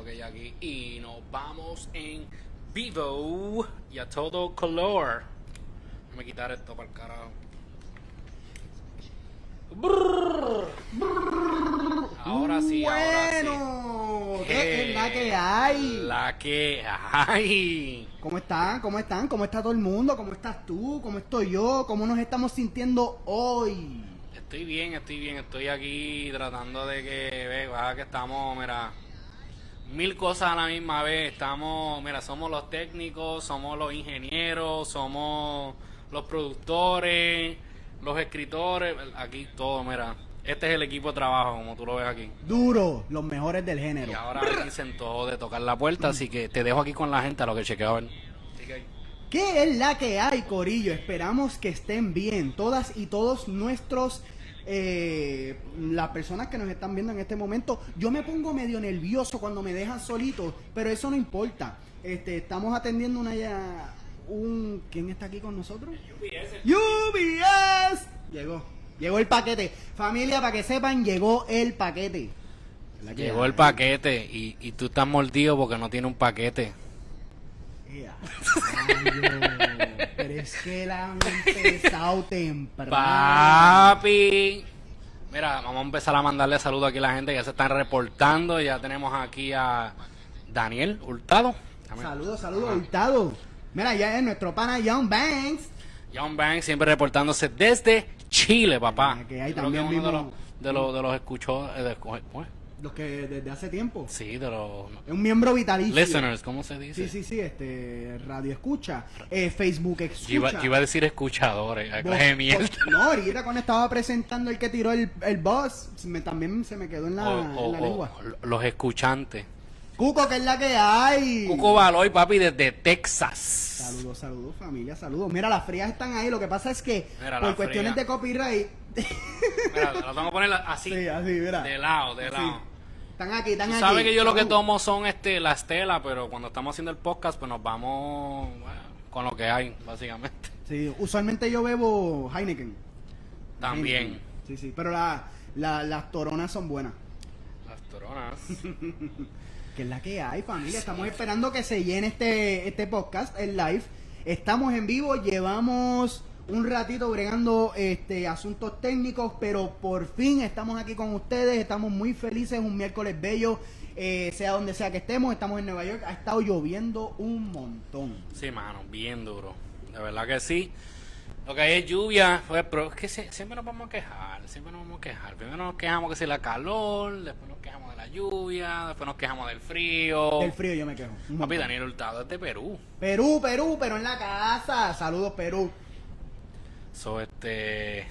lo que hay aquí. Y nos vamos en vivo y a todo color. Déjame quitar esto para el carajo. Brrr. Ahora sí, ahora sí. Bueno, ¿qué es la que hay? La que hay. ¿Cómo están? ¿Cómo están? ¿Cómo está todo el mundo? ¿Cómo estás tú? ¿Cómo estoy yo? ¿Cómo nos estamos sintiendo hoy? Estoy bien, estoy bien, estoy aquí tratando de que, ve, baja que estamos, mira, mil cosas a la misma vez. Estamos, mira, somos los técnicos, somos los ingenieros, somos los productores, los escritores, aquí todo, mira. Este es el equipo de trabajo, como tú lo ves aquí. Duro, los mejores del género. Y ahora dicen todo de tocar la puerta, así que te dejo aquí con la gente a lo que que- ¿Qué es la que hay, Corillo? Esperamos que estén bien. Todas y todos nuestros. Eh, las personas que nos están viendo en este momento. Yo me pongo medio nervioso cuando me dejan solito, pero eso no importa. Este, estamos atendiendo una ya. Un, ¿Quién está aquí con nosotros? UBS. Llegó. Llegó el paquete. Familia, para que sepan, llegó el paquete. Llegó el paquete y, y tú estás mordido porque no tiene un paquete. Ea, rayo. Pero es que la han empezado temprano. Papi. Mira, vamos a empezar a mandarle saludos aquí a la gente que se están reportando. Ya tenemos aquí a Daniel Hurtado. Saludos, saludos, Hurtado. Mira, ya es nuestro pana Young Banks. John Banks siempre reportándose desde Chile, papá. Que ahí que también uno de los, de los, de los escuchó, eh, de- ¿cómo es? Los que desde hace tiempo. Sí, de los Es un miembro vitalicio. listeners, ¿cómo se dice? Sí, sí, sí, este, radio escucha, eh, Facebook Yo escucha. iba, yo iba a decir escuchadores, Vos- vos- No, ahorita cuando estaba presentando el que tiró el, el boss, me, también se me quedó en la, O- en o- la o lengua. los escuchantes. Cuco, que es la que hay. Cuco Baloy, papi, desde Texas. Saludos, saludos, familia, saludos. Mira, las frías están ahí. Lo que pasa es que Mira, por la cuestiones fría. de copyright, Mira, lo tengo que poner así, sí, así, mira. de lado, de Así. lado. Están aquí, están aquí. sabes que yo lo que tomo son este la estela, pero cuando estamos haciendo el podcast, pues nos vamos bueno, con lo que hay, básicamente. Sí, usualmente yo bebo Heineken. También. Heineken. Sí, sí, pero la- la- las toronas son buenas. Las toronas. Que es la que hay, familia. Estamos esperando que se llene este, este podcast, el live. Estamos en vivo, llevamos un ratito bregando este asuntos técnicos, pero por fin estamos aquí con ustedes. Estamos muy felices, un miércoles bello, eh, sea donde sea que estemos. Estamos en Nueva York, ha estado lloviendo un montón. Sí, mano, bien duro. De verdad que sí. Lo que hay es lluvia, pues, pero es que siempre nos vamos a quejar, siempre nos vamos a quejar. Primero nos quejamos que si la calor, después nos quejamos de la lluvia, después nos quejamos del frío. Del frío yo me quejo. Papi. Daniel Hurtado es de Perú. Perú, Perú, pero en la casa. Saludos, Perú. So, este...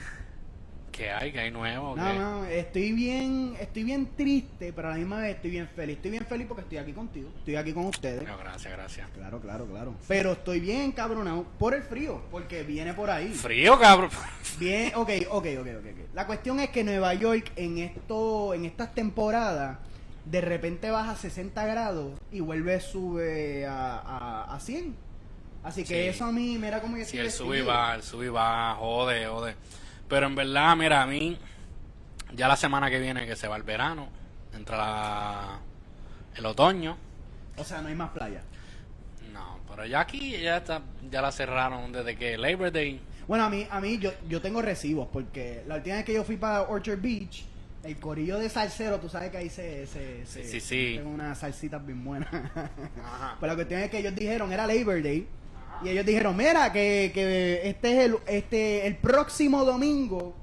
¿Qué hay? ¿Qué hay nuevo? No, ¿Qué? no, estoy bien, estoy bien triste, pero a la misma vez estoy bien feliz. Estoy bien feliz porque estoy aquí contigo, estoy aquí con ustedes. No, gracias, gracias. Claro, claro, claro. Pero estoy bien cabronado por el frío, porque viene por ahí. Frío, cabrón. Bien, ok, ok, ok, ok. ok. La cuestión es que Nueva York en esto, en estas temporadas, de repente baja a 60 grados y vuelve sube a, a, a 100. Así que Sí. eso a mí, mira cómo yo Si estoy el sub y baja, el sub y baja, jode, jode. Pero en verdad, mira, a mí, ya la semana que viene que se va el verano, entra la- el otoño. O sea, no hay más playa. No, pero ya aquí ya está, ya la cerraron desde que Labor Day. Bueno, a mí, a mí yo, yo tengo recibos porque la última vez que yo fui para Orchard Beach, el corillo de salsero, tú sabes que ahí se... se, se Sí, sí, sí. Tengo unas salsitas bien buenas. Ajá. Pero la cuestión es que ellos dijeron, era Labor Day, y ellos dijeron, mira, que, que este es el, este, el próximo domingo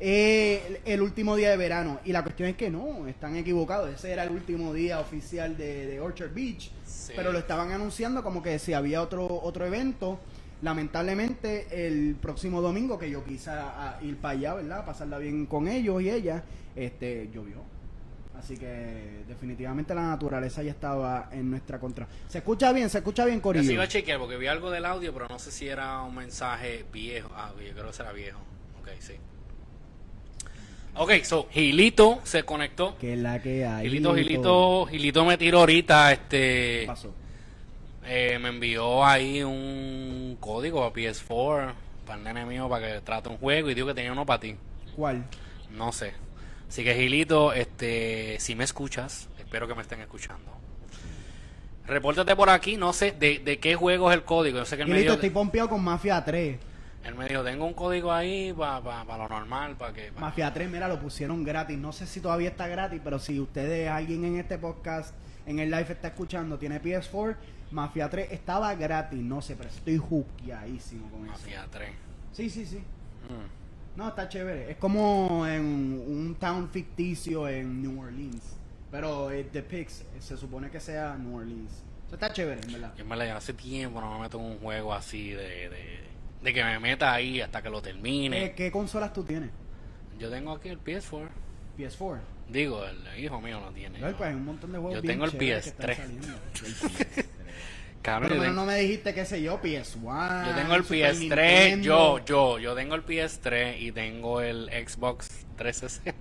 es el, el último día de verano. Y la cuestión es que no, están equivocados. Ese era el último día oficial de, de Orchard Beach. Sí. Pero lo estaban anunciando como que si había otro, otro evento. Lamentablemente, el próximo domingo que yo quise a- a ir para allá, ¿verdad? Pasarla bien con ellos y ella, este, llovió. Así que definitivamente la naturaleza ya estaba en nuestra contra. ¿Se escucha bien? ¿Se escucha bien, Yo Corillo? sí iba a chequear porque vi algo del audio, pero no sé si era un mensaje viejo. Ah, yo creo que será viejo. Ok, sí. Ok, so, Gilito se conectó. Que es la que hay. Gilito, Gilito, Gilito me tiró ahorita, este... ¿Qué pasó? Eh, me envió ahí un código a PS4 para el nene mío para que trate un juego y dijo que tenía uno para ti. ¿Cuál? No sé. Así que Gilito, este, si me escuchas, espero que me estén escuchando. Repórtate por aquí, no sé de, de qué juego es el código. Yo sé que él me, Gilito, estoy pompeado con Mafia 3. él me dijo, tengo un código ahí para lo normal, para que... pa- Mafia 3, mira, lo pusieron gratis. No sé si todavía está gratis, pero si ustedes, alguien en este podcast, en el live está escuchando, tiene PS4, Mafia 3 estaba gratis. No sé, pero estoy juqueadísimo con eso. Mafia 3. Sí, sí, sí. Mm. No, está chévere. Es como en un town ficticio en New Orleans. Pero eh, The Pix se supone que sea New Orleans. Eso está chévere, en verdad. Yo me la hace tiempo no me meto en un juego así de, de, de que me meta ahí hasta que lo termine. Eh, ¿Qué consolas tú tienes? Yo tengo aquí el PS4. PS4. Digo, el hijo mío no tiene. No, pues hay un montón de juegos Yo bien tengo el chéveres que PS3. Cabrón, Pero, no me dijiste, qué sé yo, PS1. Yo tengo el Super PS3, Nintendo. yo, yo, yo tengo el PS3 y tengo el Xbox 360.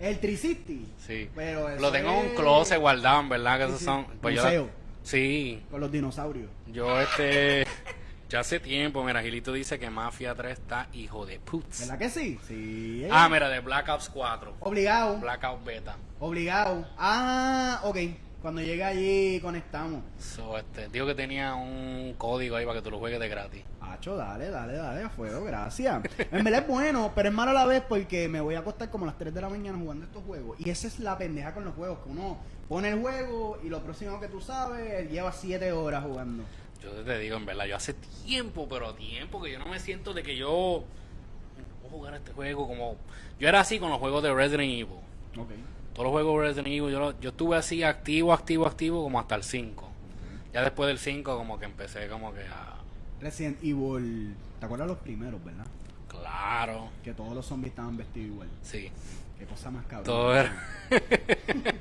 El 360. Sí. Pero eso Lo tengo en un es- closet guardado, en verdad, que Sí, esos sí. son... Pues yo, sí, Con los dinosaurios. yo este... Ya hace tiempo, mira, Gilito dice que Mafia 3 está hijo de putz. ¿Verdad que sí? Sí. Ah, mira, de Black Ops 4. Obligado. Blackout Beta. Obligado. Ah, ok. Cuando llegue allí conectamos. So, este, dijo que tenía un código ahí para que tú lo juegues de gratis. Hacho, dale, dale, dale, a fuego, gracias. En verdad es bueno, pero es malo a la vez porque me voy a acostar como a las 3 de la mañana jugando estos juegos. Y esa es la pendeja con los juegos, que uno pone el juego y lo próximo que tú sabes, lleva 7 horas jugando. Yo te digo, en verdad, yo hace tiempo, pero tiempo que yo no me siento de que yo puedo jugar este juego como... Yo era así con los juegos de Resident Evil. Ok. Todos los juegos de Resident Evil, yo, lo- yo estuve así activo, activo, activo como hasta el 5. Ya después del 5 como que empecé como que a... Resident Evil, ¿te acuerdas los primeros, verdad? Claro, Que todos los zombies estaban vestidos igual. sí. Qué cosa más cabrón. Todo era...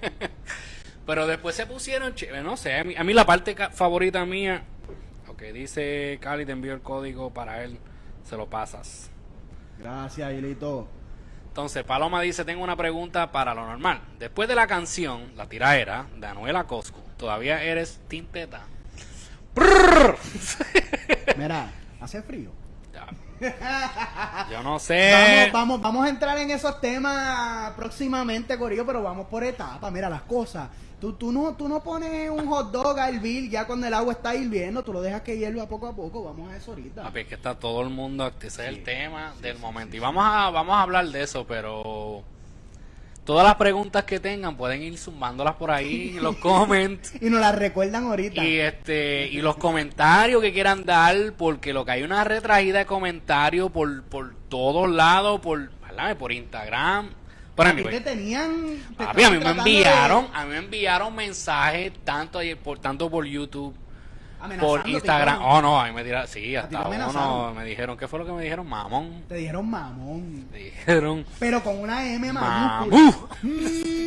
Pero después se pusieron, chévere, no sé, a mí, a mí la parte favorita mía, ok, dice Cali, te envío el código para él, se lo pasas. Gracias, Hilito. Entonces, Paloma dice, tengo una pregunta para lo normal. Después de la canción, La Tiraera, de Anuela Cosco, ¿todavía eres Team Teta? Prrr. Mira, hace frío. Yo no Vamos, sé. vamos, vamos a entrar en esos temas próximamente, Corillo, pero vamos por etapas. Mira las cosas. Tú, tú, no, tú no pones un hot dog a hervir ya cuando el agua está hirviendo, tú lo dejas que hierva poco a poco. Vamos a eso ahorita. Papi, es que está todo el mundo, ese es Sí, el tema sí, del sí, momento. sí, y sí. vamos a, vamos a hablar de eso, pero todas las preguntas que tengan pueden ir zumbándolas por ahí en los comments. Y nos las recuerdan ahorita. Y este y los comentarios que quieran dar, porque lo que hay una retraída de comentarios por, por todos lados, por, ¿verdad? por Instagram. Pero a te tenían. te a mí me de- enviaron, a mí me enviaron mensajes tanto ayer por tanto por YouTube, por Instagram. Oh, no, a mí me tiraron, sí, ¿A ti te hasta uno me dijeron, ¿qué fue lo que me dijeron? Mamón. Te dijeron mamón. Me dijeron, Pero con una M mayúscula.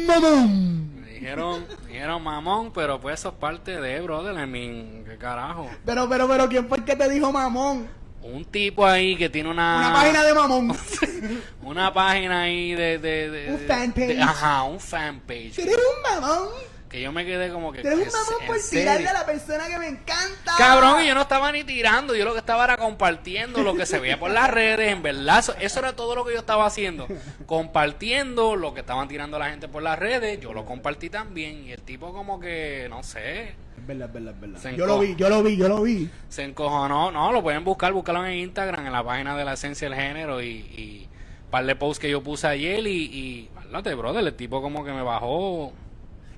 Mamón. Me dijeron, me dijeron mamón, pero pues eso es parte de, brother, I mean, ¿qué carajo? Pero, pero, pero, ¿quién fue el que te dijo mamón? Un tipo ahí que tiene una... Una página de mamón. una página ahí de, de, de- Un fanpage. de- ajá, un fanpage. Eres un mamón. Que yo me quedé como que. Eres un ¿en mamón por tirarle a la persona que me encanta. Cabrón, y yo no estaba ni tirando, yo lo que estaba era compartiendo lo que se veía por las redes, en verdad, eso, eso era todo lo que yo estaba haciendo, compartiendo lo que estaban tirando la gente por las redes, yo lo compartí también, y el tipo como que, no sé, Es verdad, es verdad, es verdad. Yo lo vi, yo lo vi, yo lo vi. se encojonó, no, lo pueden buscar, buscarlo en Instagram, en la página de la esencia del género, y, y un par de posts que yo puse ayer, y, y, brother, el tipo como que me bajó,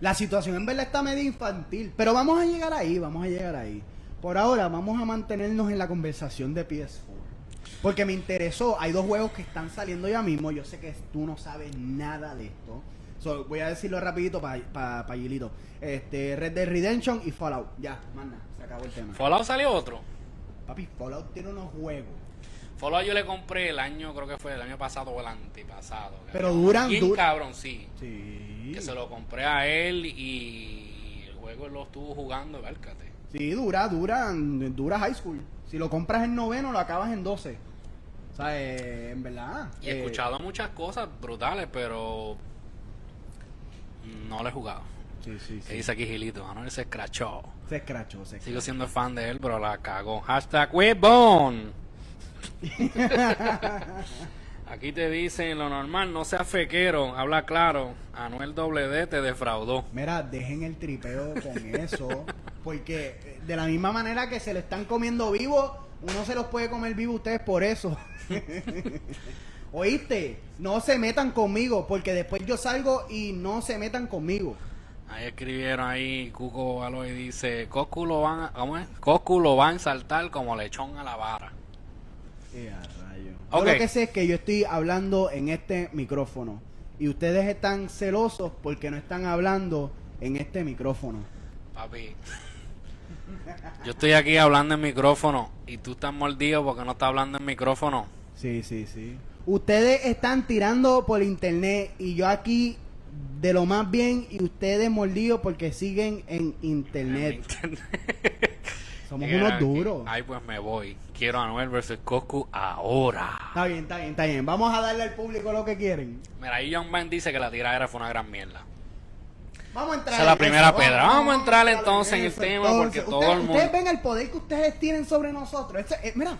La situación en verdad está medio infantil. Pero vamos a llegar ahí, vamos a llegar ahí. Por ahora vamos a mantenernos en la conversación de PS4. Porque me interesó, hay dos juegos que están saliendo ya mismo. Yo sé que tú no sabes nada de esto. So, voy a decirlo rapidito para pa, pa Gilito. Este, Red Dead Redemption y Fallout. Ya, manda, se acabó el tema. Fallout salió otro. Papi, Fallout tiene unos juegos. Fallout yo le compré el año, creo que fue el año pasado o el antepasado. Pero duran- Bien cabrón, sí. Sí. Que se lo compré a él y el juego lo estuvo jugando, válcate. Sí, dura, dura, dura high school. Si lo compras en noveno, lo acabas en 12. O sea, eh, en verdad. Y he eh, escuchado muchas cosas brutales, pero no lo he jugado. Sí, sí, Que sí. dice aquí Gilito, ah, no, él se escrachó. Se escrachó, se Sigo escrachó. siendo fan de él, pero la cagó. Hashtag Webon. Aquí te dicen lo normal, no seas fequero, habla claro. Anuel WD te defraudó. Mira, dejen el tripeo con eso. Porque eh, de la misma manera que se lo están comiendo vivo, uno se los puede comer vivo ustedes por eso. Oíste, no se metan conmigo, porque después yo salgo y no se metan conmigo. Ahí escribieron ahí, Cuco Aloy dice, Coscu lo van a, ¿cómo es? Coscu lo van a saltar como lechón a la vara. Yo lo que sé es que yo estoy hablando en este micrófono y ustedes están celosos porque no están hablando en este micrófono. Papi, yo estoy aquí hablando en micrófono y tú estás mordido porque no estás hablando en micrófono. Sí, sí, sí. Ustedes están tirando por internet y yo aquí de lo más bien y ustedes mordidos porque siguen en internet. Somos unos aquí. duros. Ay, pues me voy. Quiero a Anuel versus Coscu ahora. Está bien, está bien, está bien. Vamos a darle al público lo que quieren. Mira, ahí John Ben dice que la tiradera fue una gran mierda. Vamos a entrar Esa es la en primera eso. pedra. Vamos a entrar en entonces en el tema, porque todo el mundo- Ustedes ven el poder que ustedes tienen sobre nosotros. Este- eh, mira,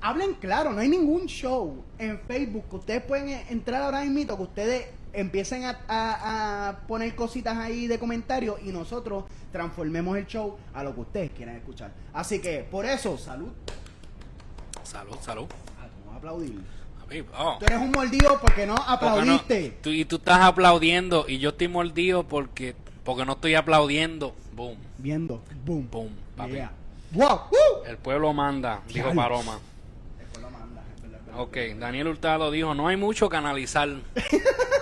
hablen claro, no hay ningún show en Facebook que ustedes pueden entrar ahora mismo, que ustedes empiecen a, a- a poner cositas ahí de comentarios y nosotros transformemos el show a lo que ustedes quieran escuchar. Así que, por eso, salud. Salud, salud. Ah, tú vas a aplaudir. Oh. Tú eres un mordido porque no aplaudiste. Tú- y tú estás aplaudiendo y yo estoy mordido porque porque no estoy aplaudiendo. Boom, Viendo. Boom. boom, papi. Yeah. Wow. Woo. El pueblo manda, dijo. Paloma. Después lo mandas, es verdad, es verdad. Ok, Daniel Hurtado dijo, no hay mucho que analizar.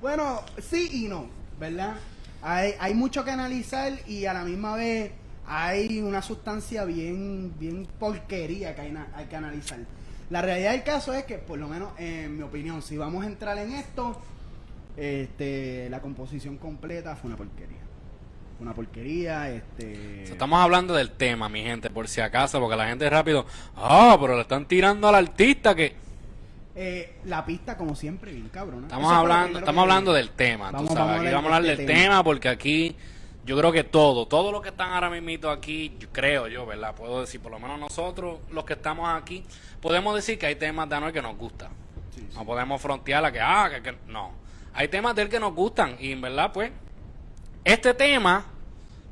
Bueno, sí y no, ¿verdad? Hay, hay mucho que analizar y a la misma vez hay una sustancia bien, bien porquería que hay, que analizar. La realidad del caso es que, por lo menos en mi opinión, si vamos a entrar en esto, este, la composición completa fue una porquería. Una porquería, este... Estamos hablando del tema, mi gente, por si acaso, porque la gente rápido, ah, pero le están tirando al artista que... Eh, la pista, como siempre, bien cabrona. Estamos Eso hablando, estamos hablando del tema, Vamos- tú sabes. vamos a aquí hablar vamos a hablar de del este tema. tema. porque aquí yo creo que todo, todo lo que están ahora mismo aquí, yo creo yo, ¿verdad? Puedo decir, por lo menos nosotros, los que estamos aquí, podemos decir que hay temas de Anuel que nos gustan. Sí, sí. No podemos frontear a que, ah, que, que- no. Hay temas de él que nos gustan y en verdad, pues, este tema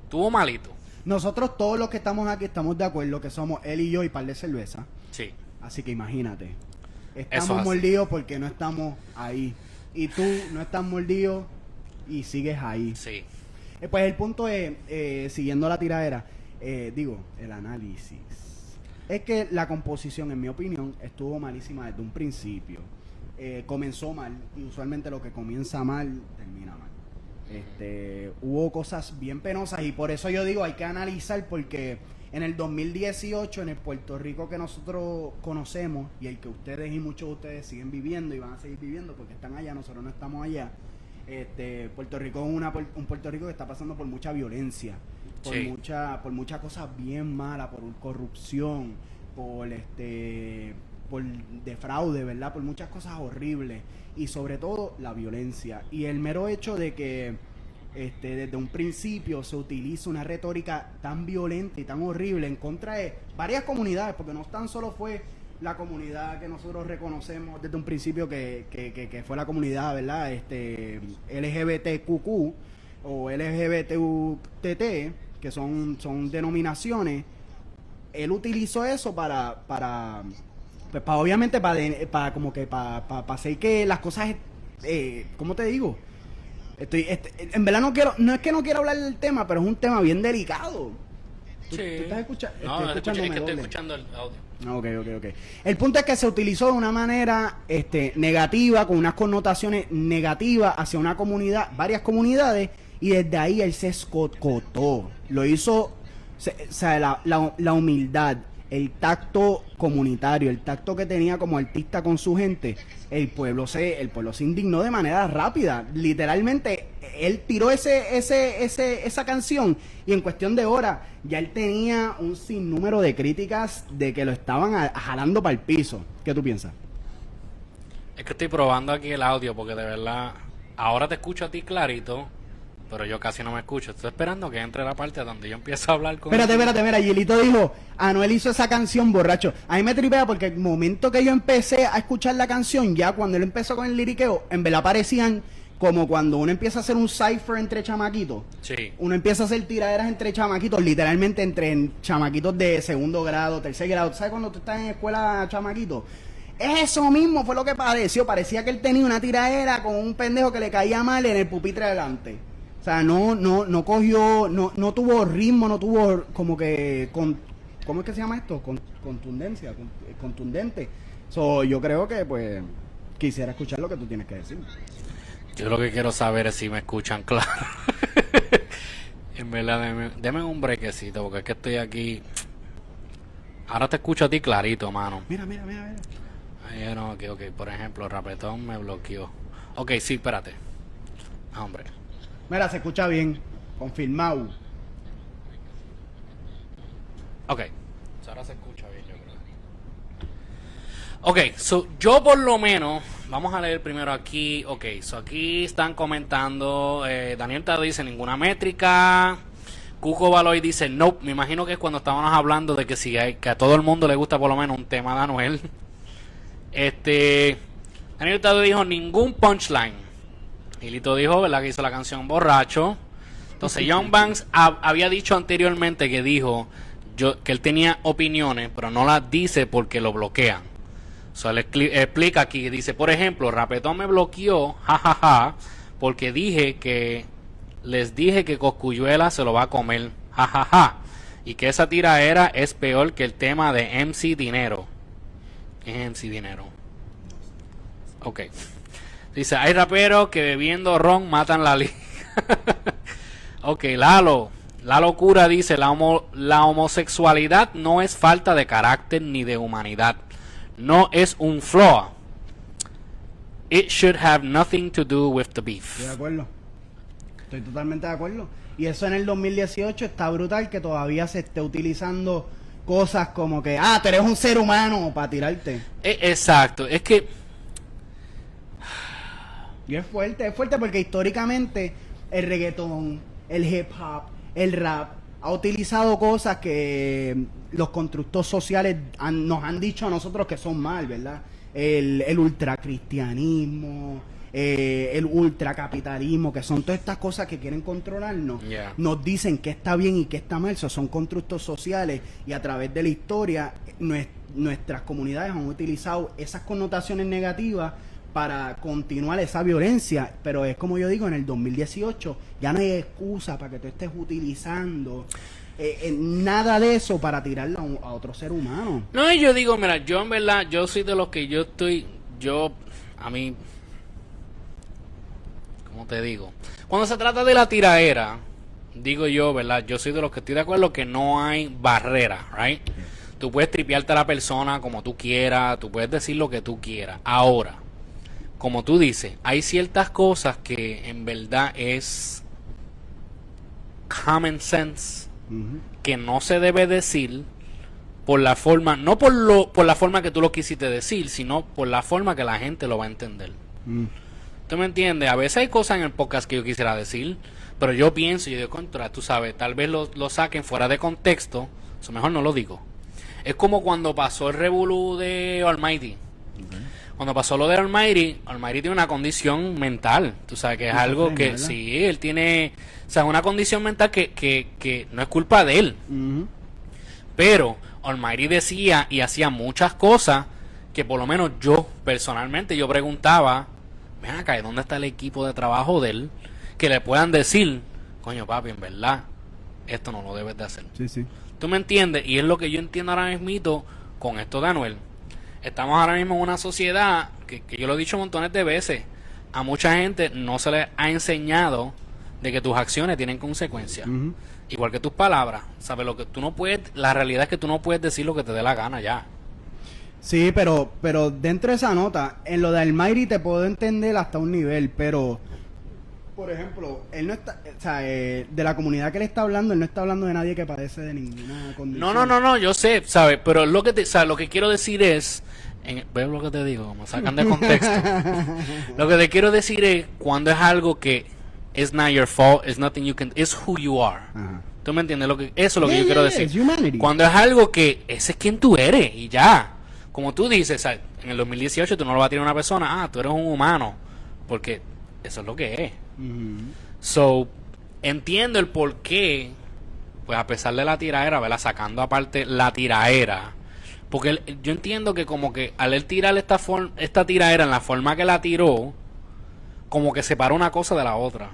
tuvo malito. Nosotros todos los que estamos aquí estamos de acuerdo que somos él y yo y par de cerveza. Sí. Así que imagínate. Estamos mordidos porque no estamos ahí. Y tú no estás mordido y sigues ahí. Sí. Eh, pues el punto es, eh, siguiendo la tiradera, eh, digo, el análisis. Es que la composición, en mi opinión, estuvo malísima desde un principio. Eh, comenzó mal y usualmente lo que comienza mal termina mal. Este, hubo cosas bien penosas y por eso yo digo hay que analizar porque en el 2018 en el Puerto Rico que nosotros conocemos y el que ustedes y muchos de ustedes siguen viviendo y van a seguir viviendo porque están allá, nosotros no estamos allá. Este, Puerto Rico es una, un Puerto Rico que está pasando por mucha violencia, por Sí. mucha, por muchas cosas bien malas, por corrupción, por este, por defraude, ¿verdad? Por muchas cosas horribles y sobre todo la violencia y el mero hecho de que este, desde un principio se utiliza una retórica tan violenta y tan horrible en contra de varias comunidades, porque no tan solo fue la comunidad que nosotros reconocemos desde un principio que, que, que- que fue la comunidad, ¿verdad? Este, LGBTQQ o LGBTUTT, que son, son denominaciones, él utilizó eso para, para, pues, para obviamente, para, para como que, para, para, para hacer que las cosas, eh, ¿cómo te digo? Estoy, este, en verdad no quiero, no es que no quiero hablar del tema, pero es un tema bien delicado. ¿Tú, Sí. tú estás escucha- No, estoy escucha- es que estoy escuchando el audio. Ah, Ok, ok, ok. El punto es que se utilizó de una manera este, negativa, con unas connotaciones negativas hacia una comunidad, varias comunidades, y desde ahí él se escotó. Lo hizo, se- o sea, la, la- la humildad, el tacto comunitario, el tacto que tenía como artista con su gente, el pueblo se, el pueblo se indignó de manera rápida. Literalmente, él tiró ese, ese, ese, esa canción y en cuestión de horas ya él tenía un sinnúmero de críticas de que lo estaban a- jalando para el piso. ¿Qué tú piensas? Es que estoy probando aquí el audio porque de verdad, ahora te escucho a ti clarito, pero yo casi no me escucho. Estoy esperando que entre la parte donde yo empiezo a hablar con... Espérate, espérate, mira, Gilito dijo, Anuel hizo esa canción borracho. A mí me tripea porque el momento que yo empecé a escuchar la canción, ya cuando él empezó con el liriqueo, en verdad parecían como cuando uno empieza a hacer un cipher entre chamaquitos. Sí. Uno empieza a hacer tiraderas entre chamaquitos, literalmente entre chamaquitos de segundo grado, tercer grado. ¿Sabes cuando tú estás en escuela chamaquito? Eso mismo fue lo que pareció. Parecía que él tenía una tiradera con un pendejo que le caía mal en el pupitre delante. O sea, no, no, no cogió, no, no tuvo ritmo, no tuvo como que, con, ¿cómo es que se llama esto? Con, contundencia, con- contundente. So, yo creo que, pues, quisiera escuchar lo que tú tienes que decir. Yo lo que quiero saber es si me escuchan claro. en verdad, deme, deme un brequecito, porque es que estoy aquí. Ahora te escucho a ti clarito, mano. Mira, mira, mira, mira. Ay, no, ok, ok. Por ejemplo, Rapetón me bloqueó. Ok, sí, espérate. Ah, hombre. Mira, se escucha bien. Confirmado. Ok. Ahora se escucha bien, yo creo. Ok, so, yo por lo menos, vamos a leer primero aquí. Ok, so aquí están comentando. eh, Daniel te dice ninguna métrica. Cuco Baloy dice no. Me imagino que es cuando estábamos hablando de que si hay, que a todo el mundo le gusta por lo menos un tema de Anuel. Este. Daniel Tado dijo ningún punchline. Y Lito dijo, ¿verdad? Que hizo la canción Borracho. Entonces, Young Banks ha- había dicho anteriormente que dijo que él tenía opiniones, pero no las dice porque lo bloquean. So, él expli- explica aquí, dice, por ejemplo, Rapetón me bloqueó, jajaja, porque dije que les dije que Coscuyuela se lo va a comer, jajaja, y que esa tiraera es peor que el tema de MC Dinero. ¿Qué es MC Dinero? Ok. Dice, hay raperos que bebiendo ron matan la liga. ok, Lalo. La locura dice, la, homo- la homosexualidad no es falta de carácter ni de humanidad. No es un flaw. It should have nothing to do with the Estoy de beef. acuerdo. Estoy totalmente de acuerdo. Y eso en el 2018 está brutal que todavía se esté utilizando cosas como que, ah, tú eres un ser humano para tirarte. E- Exacto, es que Y es fuerte, es fuerte porque históricamente el reggaetón, el hip hop, el rap ha utilizado cosas que los constructos sociales han- nos han dicho a nosotros que son mal, ¿verdad? El, el ultracristianismo, eh, el ultracapitalismo, que son todas estas cosas que quieren controlarnos, Yeah. nos dicen qué está bien y qué está mal, esos son constructos sociales y a través de la historia nues- nuestras comunidades han utilizado esas connotaciones negativas para continuar esa violencia, pero es como yo digo, en el 2018 ya no hay excusa para que tú estés utilizando eh, eh, nada de eso para tirarlo a, un- a otro ser humano. No, y yo digo, mira, yo en verdad, yo soy de los que yo estoy, yo, a mí, ¿cómo te digo? Cuando se trata de la tiraera, digo yo, ¿verdad? Yo soy de los que estoy de acuerdo que no hay barrera, ¿right? Tú puedes tripearte a la persona como tú quieras, tú puedes decir lo que tú quieras. Ahora, como tú dices, hay ciertas cosas que en verdad es common sense que no se debe decir por la forma, no por lo, por la forma que tú lo quisiste decir, sino por la forma que la gente lo va a entender. Mm. ¿Tú me entiendes? A veces hay cosas en el podcast que yo quisiera decir, pero yo pienso, yo digo contra, tú sabes, tal vez lo, lo saquen fuera de contexto, eso mejor no lo digo. Es como cuando pasó el revolú de Almighty. Cuando pasó lo de Almighty, Almighty tiene una condición mental, tú sabes que es algo que ¿verdad? sí, él tiene, o sea, una condición mental que, que, que no es culpa de él, pero Almighty decía y hacía muchas cosas que por lo menos yo personalmente yo preguntaba, ven acá, ¿y dónde está el equipo de trabajo de él? Que le puedan decir, coño papi, en verdad, esto no lo debes de hacer. Sí, sí. ¿Tú me entiendes? Y es lo que yo entiendo ahora mismo con esto de Anuel. Estamos ahora mismo en una sociedad que, que yo lo he dicho montones de veces. A mucha gente no se le ha enseñado de que tus acciones tienen consecuencias. Igual que tus palabras. ¿Sabes? Lo que tú no puedes, la realidad es que tú no puedes decir lo que te dé la gana ya. Sí, pero, pero dentro de esa nota, en lo de Almighty te puedo entender hasta un nivel, pero, por ejemplo, él no está, o sea, eh, de la comunidad que él está hablando, él no está hablando de nadie que padece de ninguna condición. No, no, no, no, yo sé, ¿sabes? Pero lo que, te, ¿sabes? lo que quiero decir es, en, ¿ves lo que te digo? Sacan de contexto. lo que te quiero decir es cuando es algo que it's not your fault, it's nothing you can, it's who you are. ¿Tú me entiendes? Lo que, eso es lo que yo quiero yeah, decir. Cuando es algo que ese es quien tú eres y ya. Como tú dices, en el 2018 tú no lo vas a tirar a una persona, ah, tú eres un humano. Porque eso es lo que es. So, entiendo el por qué, pues a pesar de la tiraera, ¿verdad? Sacando aparte la tiraera. Porque yo entiendo que como que al él tirar esta, form- esta tiraera en la forma que la tiró, como que separa una cosa de la otra.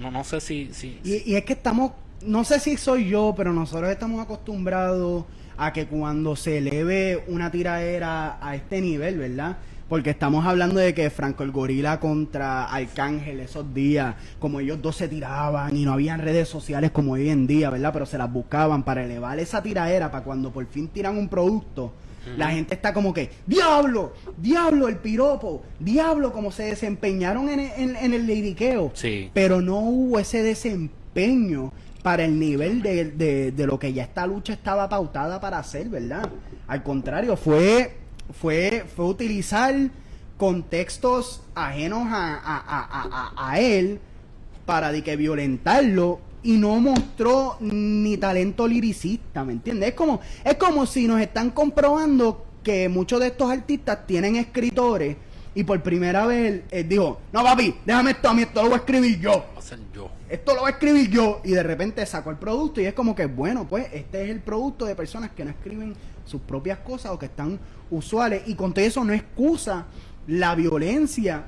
No, no sé si... si, Y, y es que estamos, no sé si soy yo, pero nosotros estamos acostumbrados a que cuando se eleve una tiraera a este nivel, ¿verdad? Porque estamos hablando de que Franco el Gorila contra Arcángel esos días, como ellos dos se tiraban y no habían redes sociales como hoy en día, ¿verdad? Pero se las buscaban para elevar esa tiraera para cuando por fin tiran un producto. La gente está como que, diablo, diablo el piropo, diablo como se desempeñaron en, en- en el liriqueo Sí. pero no hubo ese desempeño para el nivel de, de- de lo que ya esta lucha estaba pautada para hacer, ¿verdad? Al contrario, fue, fue, fue utilizar contextos ajenos a, a- a- a- a él para de que violentarlo y no mostró ni talento liricista, ¿me entiendes? Es como, es como si nos están comprobando que muchos de estos artistas tienen escritores y por primera vez eh, dijo, no papi, déjame esto a mí, esto lo voy a escribir yo yo. esto lo voy a escribir yo y de repente sacó el producto y es como que bueno pues este es el producto de personas que no escriben sus propias cosas o que están usuales y con todo eso no excusa la violencia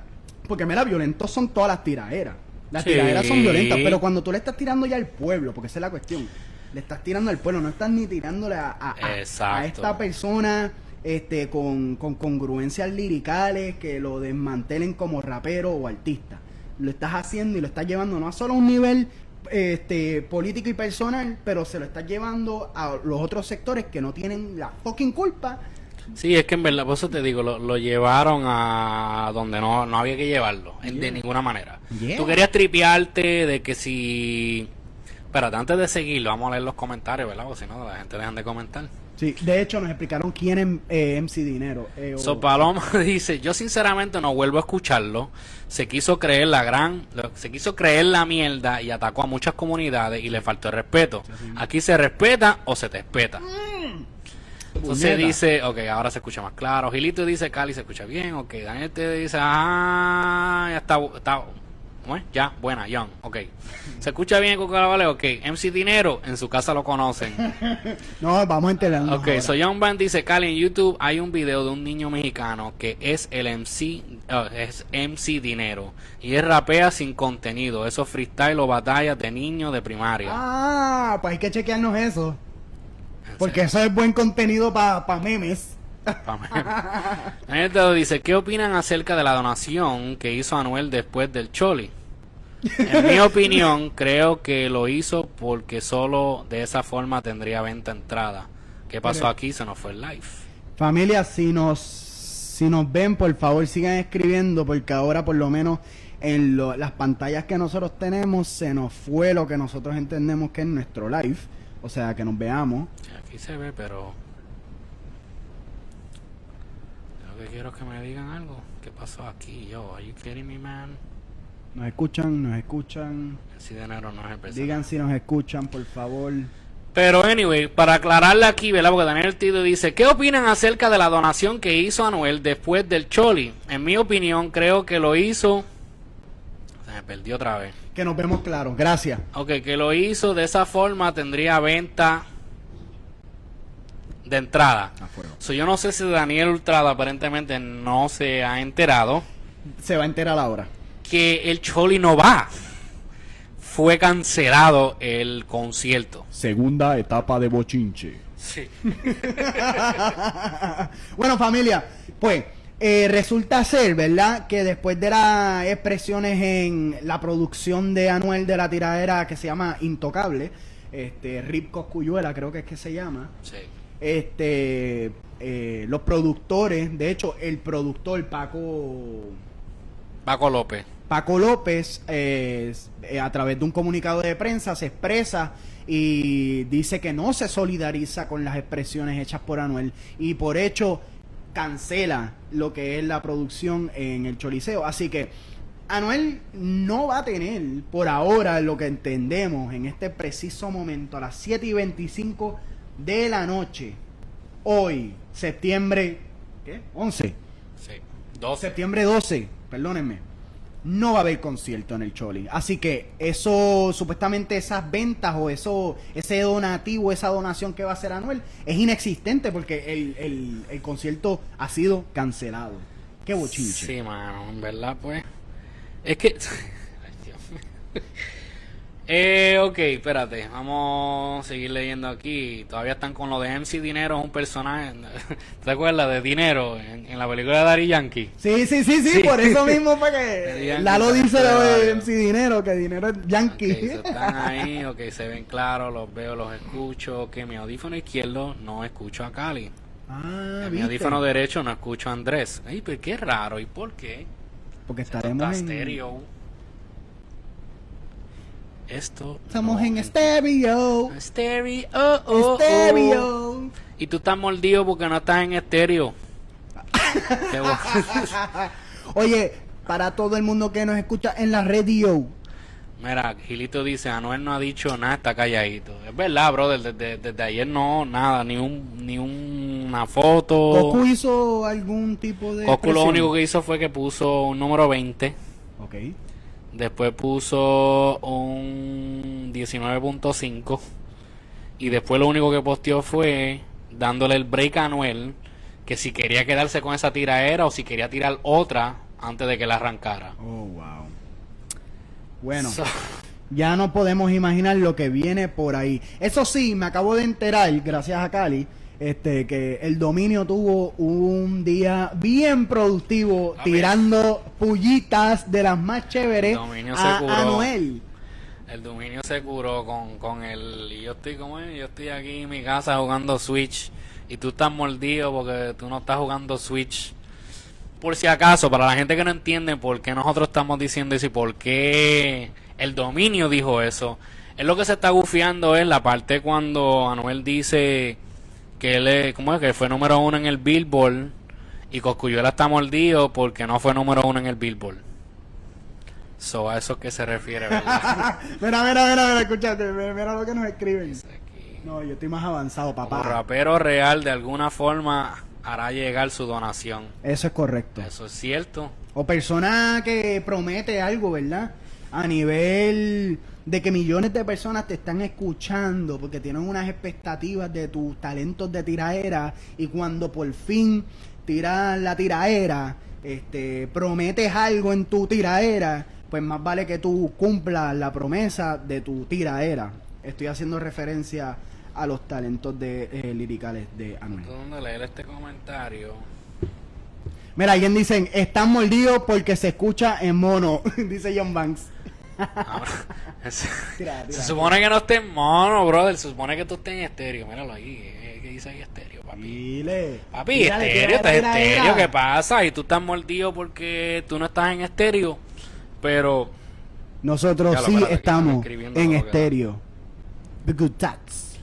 porque mira violentos son todas las tiraderas las Sí. tiraderas son violentas pero cuando tú le estás tirando ya al pueblo porque esa es la cuestión le estás tirando al pueblo no estás ni tirándole a, a- a- Exacto. a esta persona este con, con congruencias liricales que lo desmantelen como rapero o artista lo estás haciendo y lo estás llevando no a solo a un nivel este político y personal, pero se lo estás llevando a los otros sectores que no tienen la fucking culpa. Sí, es que en verdad, por eso te digo, lo, lo llevaron a donde no, no había que llevarlo, en- de Yeah. ninguna manera. Yeah. Tú querías tripearte de que si... Espérate, antes de seguirlo, vamos a leer los comentarios, ¿verdad? Porque si no, la gente dejan de comentar. Sí, de hecho nos explicaron quién es eh, MC Dinero. eh, o- So Paloma dice, yo sinceramente no vuelvo a escucharlo. Se quiso creer la gran, se quiso creer la mierda y atacó a muchas comunidades y le faltó el respeto. Aquí se respeta o se te espeta. Entonces Puñeta. dice, ok, ahora se escucha más claro. Gilito dice, Cali se escucha bien. Ok, Daniel te dice, ah, ya está, está ¿cómo es? Ya, buena, Young, ok. Se escucha bien, Coca Vale, ok. MC Dinero, en su casa lo conocen. No, vamos a enterarnos. Ok, ahora. so Young Band dice, Cali, en YouTube hay un video de un niño mexicano que es el MC, uh, es MC Dinero. Y él rapea sin contenido. Esos freestyle o batallas de niños de primaria. Ah, pues hay que chequearnos eso. Porque eso es buen contenido para memes. Pa'. Daniel Teo dice, ¿qué opinan acerca de la donación que hizo Anuel después del Choli? En mi opinión, creo que lo hizo porque solo de esa forma tendría venta entrada. ¿Qué pasó aquí? Se nos fue el live. Familia, si nos, si nos ven, por favor sigan escribiendo, porque ahora por lo menos en lo- las pantallas que nosotros tenemos se nos fue lo que nosotros entendemos que es nuestro live. O sea, que nos veamos. Aquí se ve, pero... Lo que quiero es que me digan algo. ¿Qué pasó aquí? Yo, ¿are you kidding me, man? Nos escuchan, nos escuchan. Si de enero no es el personaje. Digan si nos escuchan, por favor. Pero anyway, para aclararle aquí, ¿verdad? Porque Daniel Tido dice, ¿qué opinan acerca de la donación que hizo Anuel después del Choli? En mi opinión, creo que lo hizo... Se me perdió otra vez. Que nos vemos claros. Gracias. Ok, que lo hizo de esa forma tendría venta de entrada. So, yo no sé si Daniel Ultrada aparentemente no se ha enterado Se va a enterar ahora. que el Choli no va. Fue cancelado el concierto. Segunda etapa de bochinche. Sí. bueno, familia, pues eh, resulta ser, ¿verdad? Que después de las expresiones en la producción de Anuel de la tiradera que se llama Intocable, este, Rip Coscuyuela creo que es que se llama, Sí. este, eh, los productores, de hecho, el productor Paco... Paco López. Paco López, eh, eh, a través de un comunicado de prensa, se expresa y dice que no se solidariza con las expresiones hechas por Anuel y por hecho cancela lo que es la producción en el Choliseo. Así que Anuel no va a tener, por ahora, lo que entendemos en este preciso momento, a las 7 y 25 de la noche, hoy, septiembre ¿qué? 11. Sí. 12. Septiembre 12, perdónenme. No va a haber concierto en el Choli. Así que eso, supuestamente esas ventas o eso, ese donativo, esa donación que va a hacer Anuel, es inexistente porque el, el, el concierto ha sido cancelado. Qué bochinche. Sí, mano, en verdad, pues. Es que. Ay, Dios mío. Eh, ok, espérate, vamos a seguir leyendo aquí. Todavía están con lo de MC Dinero, es un personaje. ¿Te acuerdas de Dinero en, en la película de Daddy Yankee? Sí, sí, sí, sí, Sí. por eso mismo fue que Lalo dice de. MC Dinero, que dinero es Yankee. So están ahí, ok, se ven claros, los veo, los escucho. Que mi audífono izquierdo no escucho a Cali. ah, En mi audífono derecho no escucho a Andrés. Ay, pero qué raro, ¿y por qué? Porque estaremos está en... estéreo. Esto. Estamos no en entiendo. estéreo. Estéreo. oh, oh, oh. Estéreo. Y tú estás mordido porque no estás en estéreo. Oye, para todo el mundo que nos escucha en la radio, Mira, Gilito dice, Anuel no ha dicho nada, está calladito. Es verdad, brother, desde, desde ayer no, nada, ni un ni una foto. Goku hizo algún tipo de. Goku lo único que hizo fue que puso un número 20, Ok. Después puso un 19.5 y después lo único que posteó fue dándole el break a Anuel que si quería quedarse con esa tiraera o si quería tirar otra antes de que la arrancara. Oh, wow. Bueno, So- ya no podemos imaginar lo que viene por ahí. Eso sí, me acabo de enterar, gracias a Cali, este, que el dominio tuvo un día bien productivo, A ver. tirando pullitas de las más chéveres El dominio se a curó. Anuel. El dominio se curó con, con el... Y yo estoy como es, yo estoy aquí en mi casa jugando Switch y tú estás mordido porque tú no estás jugando Switch. Por si acaso, para la gente que no entiende por qué nosotros estamos diciendo eso y por qué el dominio dijo eso, es lo que se está gufiando es la parte cuando Anuel dice que él es, ¿cómo es? que fue número uno en el Billboard y Coscuyuela está mordido porque no fue número uno en el Billboard. So, a eso que se refiere, ¿verdad? mira, mira, mira, mira, escúchate, mira, lo que nos escriben. No, yo estoy más avanzado, papá. rapero real, de alguna forma hará llegar su donación. Eso es correcto. Eso es cierto. O persona que promete algo, ¿verdad? A nivel de que millones de personas te están escuchando porque tienen unas expectativas de tus talentos de tiraera y cuando por fin tiras la tiraera, este, prometes algo en tu tiraera, pues más vale que tú cumplas la promesa de tu tiraera. Estoy haciendo referencia a los talentos de eh, liricales de Anuel. ¿Dónde leer este comentario? Mira, alguien dicen, están mordidos porque se escucha en mono, dice John Banks. Se, Tira, tira. se supone que no esté en mono, brother. Se supone que tú estés en estéreo. Míralo ahí. ¿Qué, dice ahí estéreo, papi? Dile. Papi, estéreo, estás estéreo. ¿Qué pasa? Y tú estás mordido porque tú no estás en estéreo. Pero Nosotros lo, sí espérate, estamos en estéreo. The Good Tats.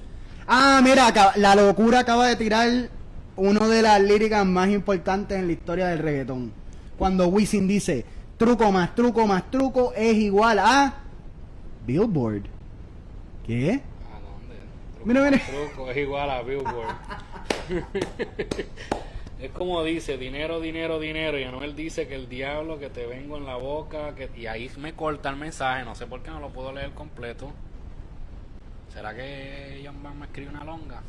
Ah, mira, la locura acaba de tirar una de las líricas más importantes en la historia del reggaetón. Cuando Wisin dice, truco más truco más truco es igual a Billboard. ¿Qué? ¿A dónde? Truco, Mira, mira. truco es igual a Billboard. es como dice, dinero, dinero, dinero. Y Anuel dice que el diablo que te vengo en la boca. Que... Y ahí me corta el mensaje. No sé por qué no lo puedo leer completo. ¿Será que John Van me escribe una longa?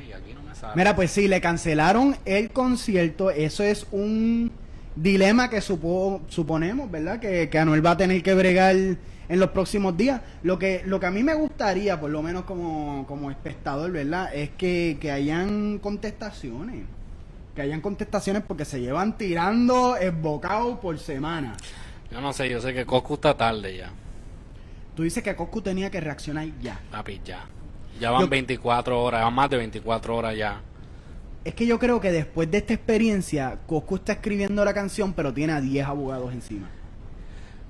Ey, aquí no me sale. Mira, pues sí, le cancelaron el concierto. Eso es un dilema que supo- suponemos, ¿verdad? Que, que Anuel va a tener que bregar en los próximos días. Lo que, lo que a mí me gustaría, por lo menos como, como espectador, ¿verdad? Es que, que hayan contestaciones. Que hayan contestaciones porque se llevan tirando esbocados por semana. Yo no sé, yo sé que Coscu está tarde ya. Tú dices que Coscu tenía que reaccionar ya. Papi, ya. Ya van Yo- 24 horas, van más de 24 horas ya. Es que yo creo que después de esta experiencia, Coscu está escribiendo la canción, pero tiene a 10 abogados encima.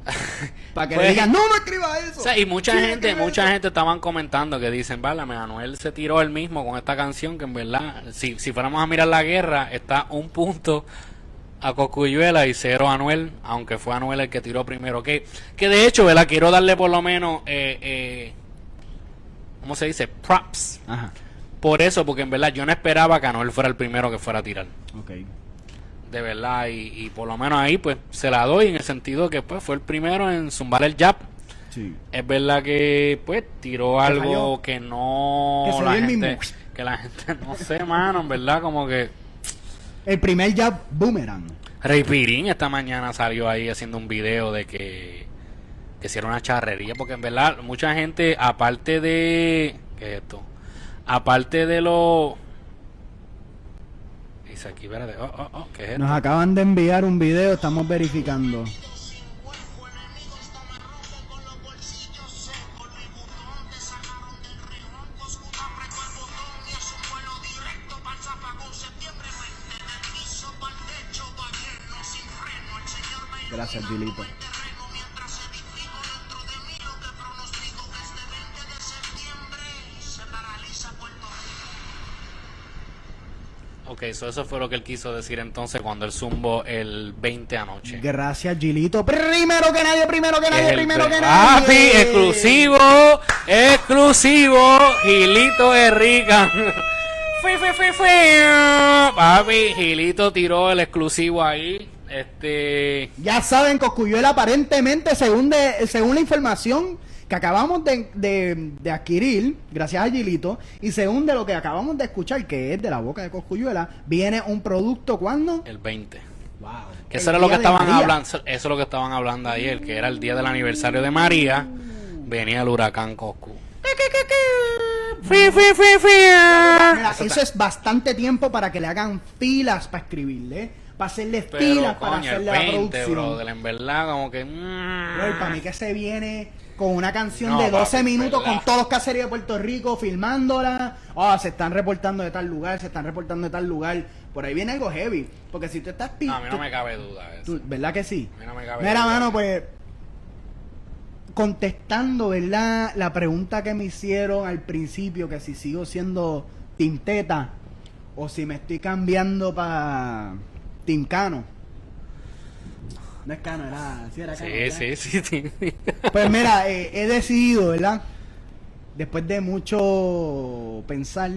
Para que Pues- le digan, no me escriba eso. O sea, y mucha Sí, gente, mucha eso". gente estaban comentando que dicen, vale, Anuel se tiró él mismo con esta canción, que en verdad, si, si fuéramos a mirar la guerra, está un punto a Cocuyuela y cero a Anuel, aunque fue Anuel el que tiró primero. Que, que de hecho, ¿verdad? Quiero darle por lo menos, eh, eh, ¿cómo se dice? Props. Ajá, Por eso, porque en verdad yo no esperaba que Anuel fuera el primero que fuera a tirar. de verdad, y, y por lo menos ahí pues se la doy en el sentido que pues fue el primero en zumbar el jab. Sí. Es verdad que pues tiró algo que no Que la gente, mismo. que la gente no sé, mano, en verdad como que El primer jab boomerang. Rey Pirín esta mañana salió ahí haciendo un video de que que hiciera una charrería porque en verdad mucha gente aparte de ¿qué es esto? Aparte de lo dice aquí, espérate, oh, oh, oh, ¿qué es esto? Nos acaban de enviar un video, estamos verificando. Gracias, Gilito. Ok, so eso fue lo que él quiso decir entonces cuando él zumbó el 20 anoche. Gracias, Gilito. Primero que nadie, primero que nadie, Es el primero que nadie. ¡Papi! ¡Exclusivo! ¡Exclusivo! Gilito de Rica. ¡Fui, fui, fui, fui! Papi, Gilito tiró el exclusivo ahí. Este. Ya saben, Coscuyuela aparentemente, según, de, según la información que acabamos de, de- de adquirir, gracias a Gilito, y según de lo que acabamos de escuchar, que es de la boca de Coscuyuela, viene un producto cuando... El 20. Wow. Que eso era lo que estaban hablando. Eso es lo que estaban hablando ayer, que era el día del aniversario de María. Venía el huracán Coscu. ¡Fui, fui, fui, fui! Mira, eso es bastante tiempo para que le hagan filas para escribirle, para hacerle filas para hacerle la 20, producción. brother, en verdad, como que. mm. Brother, para mí que se viene con una canción No, de 12 papi, minutos ¿verdad? con todos los caseríos de Puerto Rico filmándola. Ah, se están reportando de tal lugar, se están reportando de tal lugar. Por ahí viene algo heavy. Porque si tú estás... No, a mí no tú- me cabe duda. Eso. tú- ¿Verdad que sí? A mí no me cabe Mira, duda. mano, pues... Contestando, ¿verdad? La pregunta que me hicieron al principio, que si sigo siendo Tinteta o si me estoy cambiando para Tincano. No es Cano, era... Sí, era Cano, Sí, sí, sí, sí. Pues mira, eh, he decidido, ¿verdad? Después de mucho pensar,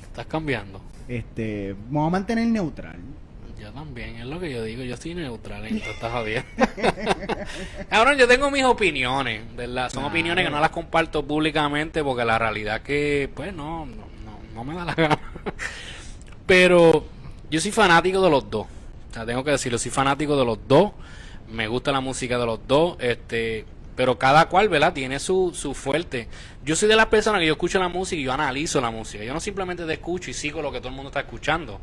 Estás cambiando. este, me voy a mantener neutral. Yo también, es lo que yo digo. Yo soy neutral en todas estas jodidas. Cabrón, yo tengo mis opiniones, ¿verdad? Son opiniones que no las comparto públicamente porque la realidad que, pues, no, no, no, no me da la gana. Pero yo soy fanático de los dos. O sea, tengo que decirlo, soy fanático de los dos. Me gusta la música de los dos. Este, pero cada cual, ¿verdad? Tiene su, su fuerte. Yo soy de las personas que yo escucho la música y yo analizo la música. Yo no simplemente te escucho y sigo lo que todo el mundo está escuchando.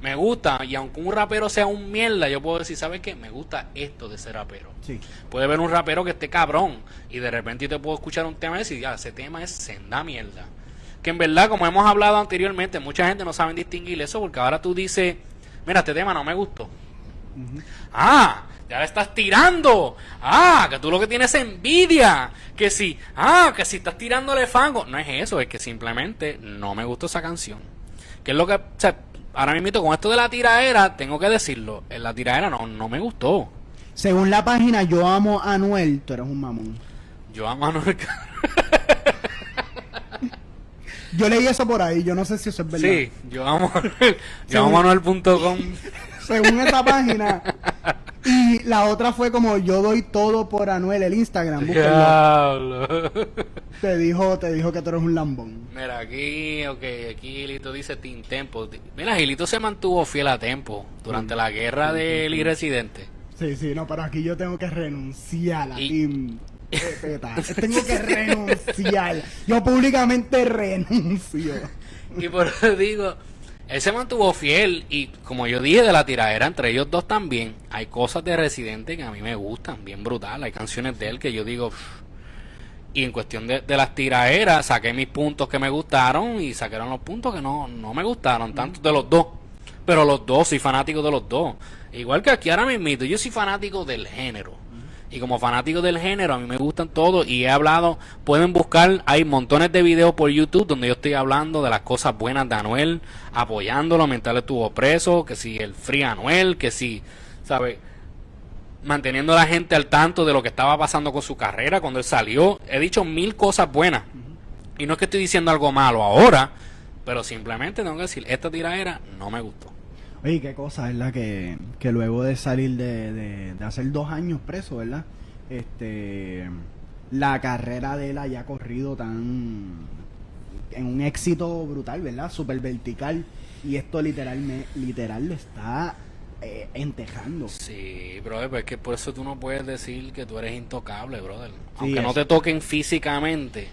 Me gusta, y aunque un rapero sea un mierda, yo puedo decir, ¿sabes qué? Me gusta esto de ser rapero. Sí. Puede haber un rapero que esté cabrón y de repente te puedo escuchar un tema y decir, ya, ese tema es senda mierda. Que en verdad, como hemos hablado anteriormente, mucha gente no sabe distinguir eso porque ahora tú dices, mira, este tema no me gustó. Ah, ya le estás tirando. Ah, que tú lo que tienes es envidia. Que si, ah, que si estás tirándole fango. No es eso, es que simplemente no me gustó esa canción. Que es lo que, o sea, ahora mismo con esto de la tiraera, tengo que decirlo, en la tiraera no, no me gustó. Según la página Yo Amo a Anuel, tú eres un mamón. Yo a Manuel Car- Yo leí eso por ahí, yo no sé si eso es verdad. Sí, yo amo a Manuel. Yo Según- amo a Manuel.com. Según esa página. Y la otra fue como Yo doy todo por Anuel, el Instagram. búsquenlo. Diablo. Te dijo, te dijo que tú eres un lambón. Mira, aquí, ok, aquí Gilito dice Team Tempo. Mira, Gilito se mantuvo fiel a Tempo durante la guerra del irresidente. Sí, sí, no, pero aquí yo tengo que renunciar a Y- Team. Tengo que renunciar. Yo públicamente renuncio. Y por eso digo, él se mantuvo fiel y como yo dije de la tiradera, entre ellos dos también, hay cosas de Residente que a mí me gustan, bien brutal. Hay canciones de él que yo digo... "Pff". Y en cuestión de, de las tiraderas, saqué mis puntos que me gustaron y sacaron los puntos que no, no me gustaron, tanto de los dos. Pero los dos, soy fanático de los dos. Igual que aquí ahora mismo, yo soy fanático del género. Y como fanático del género, a mí me gustan todos y he hablado, pueden buscar, hay montones de videos por YouTube donde yo estoy hablando de las cosas buenas de Anuel, apoyándolo mientras él estuvo preso, que si el free Anuel, que si, ¿sabes? Manteniendo a la gente al tanto de lo que estaba pasando con su carrera cuando él salió. He dicho mil cosas buenas. Y no es que estoy diciendo algo malo ahora, pero simplemente tengo que decir, esta tiradera no me gustó. Oye, qué cosa, ¿verdad? Que, que luego de salir de, de, de hacer dos años preso, ¿verdad? Este, la carrera de él haya corrido tan en un éxito brutal, ¿verdad? Súper vertical. Y esto literal, literal lo está eh, entejando. Sí, brother, pues es que por eso tú no puedes decir que tú eres intocable, brother. Aunque no te toquen físicamente,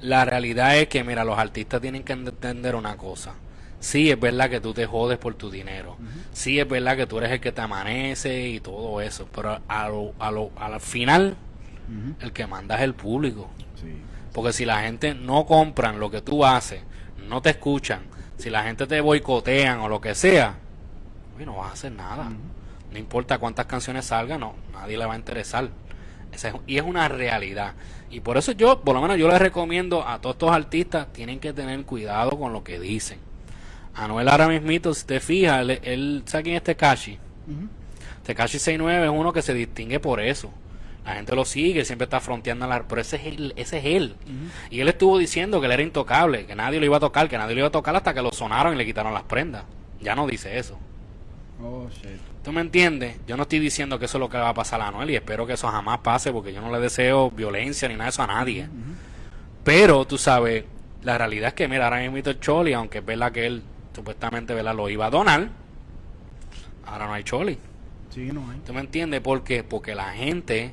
la realidad es que, mira, los artistas tienen que entender una cosa. Sí, es verdad que tú te jodes por tu dinero. Sí, es verdad que tú eres el que te amanece y todo eso. Pero a lo, a lo, al final, el que manda es el público. Porque si la gente no compran lo que tú haces, no te escuchan, si la gente te boicotean o lo que sea, no vas a hacer nada. No importa cuántas canciones salgan, no, nadie le va a interesar. y es una realidad. Y por eso yo, por lo menos yo les recomiendo a todos estos artistas, tienen que tener cuidado con lo que dicen. Anuel ahora mismito, si te fijas, él, él ¿sabe quién es Tekashi? Tekashi 69 es uno que se distingue por eso. La gente lo sigue, siempre está fronteando a la... Pero ese es él. Ese es él. Y él estuvo diciendo que él era intocable, que nadie lo iba a tocar, que nadie lo iba a tocar hasta que lo sonaron y le quitaron las prendas. Ya no dice eso. Oh, ¿Tú me entiendes? Yo no estoy diciendo que eso es lo que va a pasar a Anuel y espero que eso jamás pase porque yo no le deseo violencia ni nada de eso a nadie. Pero, tú sabes, la realidad es que, mira, ahora mismo el Choli, aunque es verdad que él supuestamente ¿verdad? lo iba a donar, ahora no hay Choli. Sí, no hay. ¿Tú me entiendes? ¿Por qué? Porque la gente,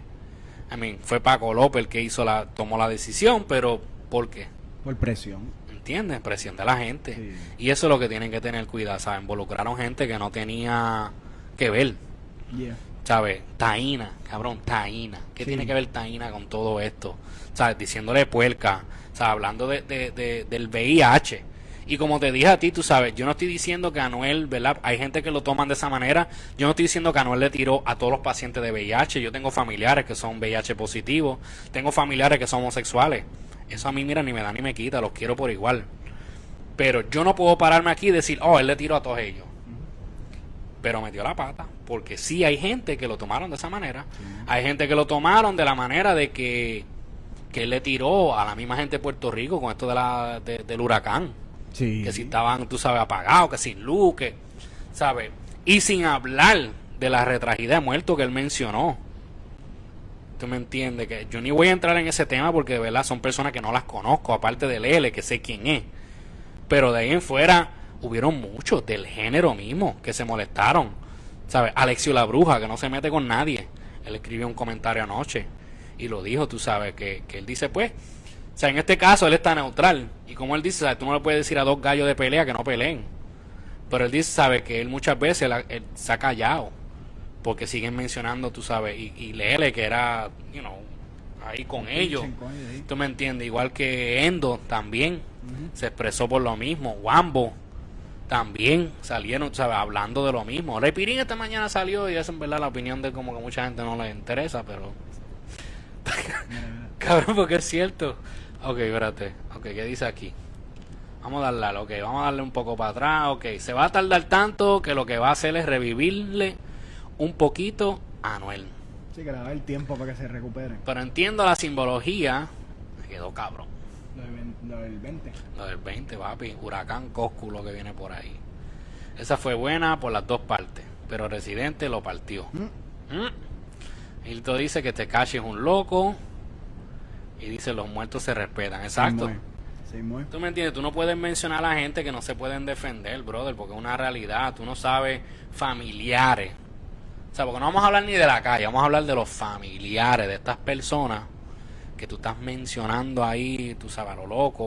I mean, fue Paco López el que hizo la, tomó la decisión, pero ¿por qué? Por presión. ¿Entiendes? Presión de la gente. Y eso es lo que tienen que tener cuidado, ¿sabes? Involucraron gente que no tenía que ver. ¿Sabes? Taína, cabrón, Taína. ¿Qué tiene que ver Taína con todo esto? ¿Sabes? Diciéndole puerca, ¿sabes? Hablando de, de, del VIH y como te dije a ti, tú sabes, yo no estoy diciendo que Anuel, ¿verdad? Hay gente que lo toman de esa manera. Yo no estoy diciendo que Anuel le tiró a todos los pacientes de VIH. Yo tengo familiares que son VIH positivos. Tengo familiares que son homosexuales. Eso a mí, mira, ni me da ni me quita. Los quiero por igual. Pero yo no puedo pararme aquí y decir, oh, él le tiró a todos ellos. Pero metió la pata. Porque sí hay gente que lo tomaron de esa manera. Hay gente que lo tomaron de la manera de que, que él le tiró a la misma gente de Puerto Rico con esto de la, del huracán que si estaban, tú sabes, apagados, que sin luz, que, ¿sabes? Y sin hablar de la retragida de muertos que él mencionó. ¿Tú me entiendes? Que yo ni voy a entrar en ese tema porque de verdad son personas que no las conozco, aparte de Lele, que sé quién es. Pero de ahí en fuera hubieron muchos del género mismo que se molestaron. ¿Sabes? Alexio la Bruja, que no se mete con nadie. Él escribió un comentario anoche y lo dijo, tú sabes, que, que él dice, pues, o sea, en este caso él está neutral. Y como él dice, tú no le puedes decir a dos gallos de pelea que no peleen. Pero él dice, sabe que él muchas veces se ha callado. Porque siguen mencionando, tú sabes, y, y Lele que era, you know, ahí con ellos. Tú me entiendes, igual que Endo también se expresó por lo mismo. Wambo también salieron, ¿sabes? Hablando de lo mismo. Repirín esta mañana salió y es en verdad la opinión de como que mucha gente no le interesa, pero... Cabrón, porque es cierto. Ok, espérate. Ok, ¿qué dice aquí? Vamos a darle, ok, vamos a darle un poco para atrás. Ok, se va a tardar tanto que lo que va a hacer es revivirle un poquito a Anuel. Sí, que le va el tiempo para que se recupere. Pero entiendo la simbología. Me quedó cabrón. Lo del, 20. Lo del 20, papi. Huracán Cósculo que viene por ahí. Esa fue buena por las dos partes. Pero Residente lo partió. ¿Mm? ¿Mm? Hilton dice que Tekashi es un loco. Y dice, los muertos se respetan. Exacto. Tú me entiendes, tú no puedes mencionar a la gente que no se pueden defender, brother, porque es una realidad. Tú no sabes familiares. O sea, porque no vamos a hablar ni de la calle, vamos a hablar de los familiares, de estas personas que tú estás mencionando ahí, tú sabes, a lo loco.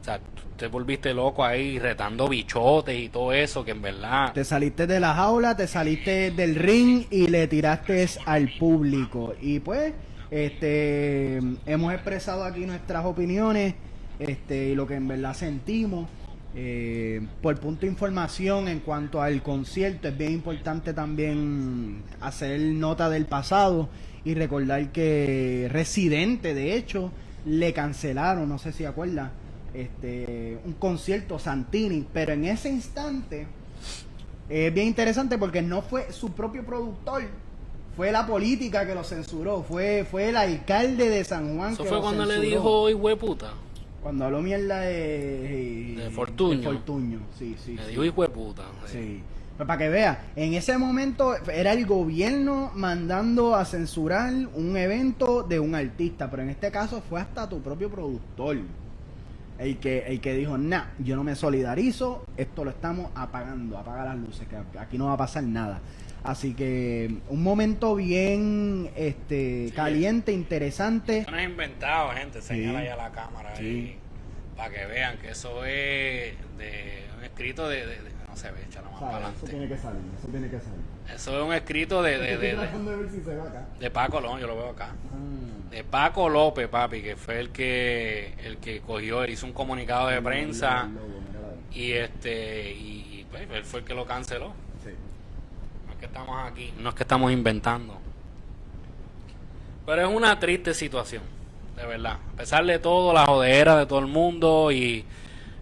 O sea, tú te volviste loco ahí retando bichotes y todo eso, que en verdad... Te saliste de la jaula, te saliste del ring y le tiraste al público. Y pues este, hemos expresado aquí nuestras opiniones este, y lo que en verdad sentimos. Eh, por punto de información en cuanto al concierto, es bien importante también hacer nota del pasado y recordar que Residente, de hecho, le cancelaron, no sé si acuerda, este, un concierto Santini, pero en ese instante es bien interesante porque no fue su propio productor fue la política que lo censuró, fue, fue el alcalde de San Juan Eso fue cuando le dijo hijo puta. Cuando habló mierda de, de, Fortuño. Fortuño, sí, sí. Le dijo hijo puta. Sí. Pero para que vea, en ese momento era el gobierno mandando a censurar un evento de un artista, pero en este caso fue hasta tu propio productor. El que, el que dijo, nah, yo no me solidarizo, esto lo estamos apagando, apaga las luces, que aquí no va a pasar nada. Así que un momento bien este caliente, interesante. no es inventado, gente, señala ya la cámara ahí, para que vean que eso es de un escrito de, no se ve, échala más para adelante. Eso tiene que salir, eso tiene que salir. Eso es un escrito de de, de, de, Paco López, yo lo veo acá. Ah. De Paco López, papi, que fue el que el que cogió, hizo un comunicado de prensa y este y, pues, él fue el que lo canceló que estamos aquí, no es que estamos inventando. Pero es una triste situación, de verdad. A pesar de todo, la jodera de todo el mundo y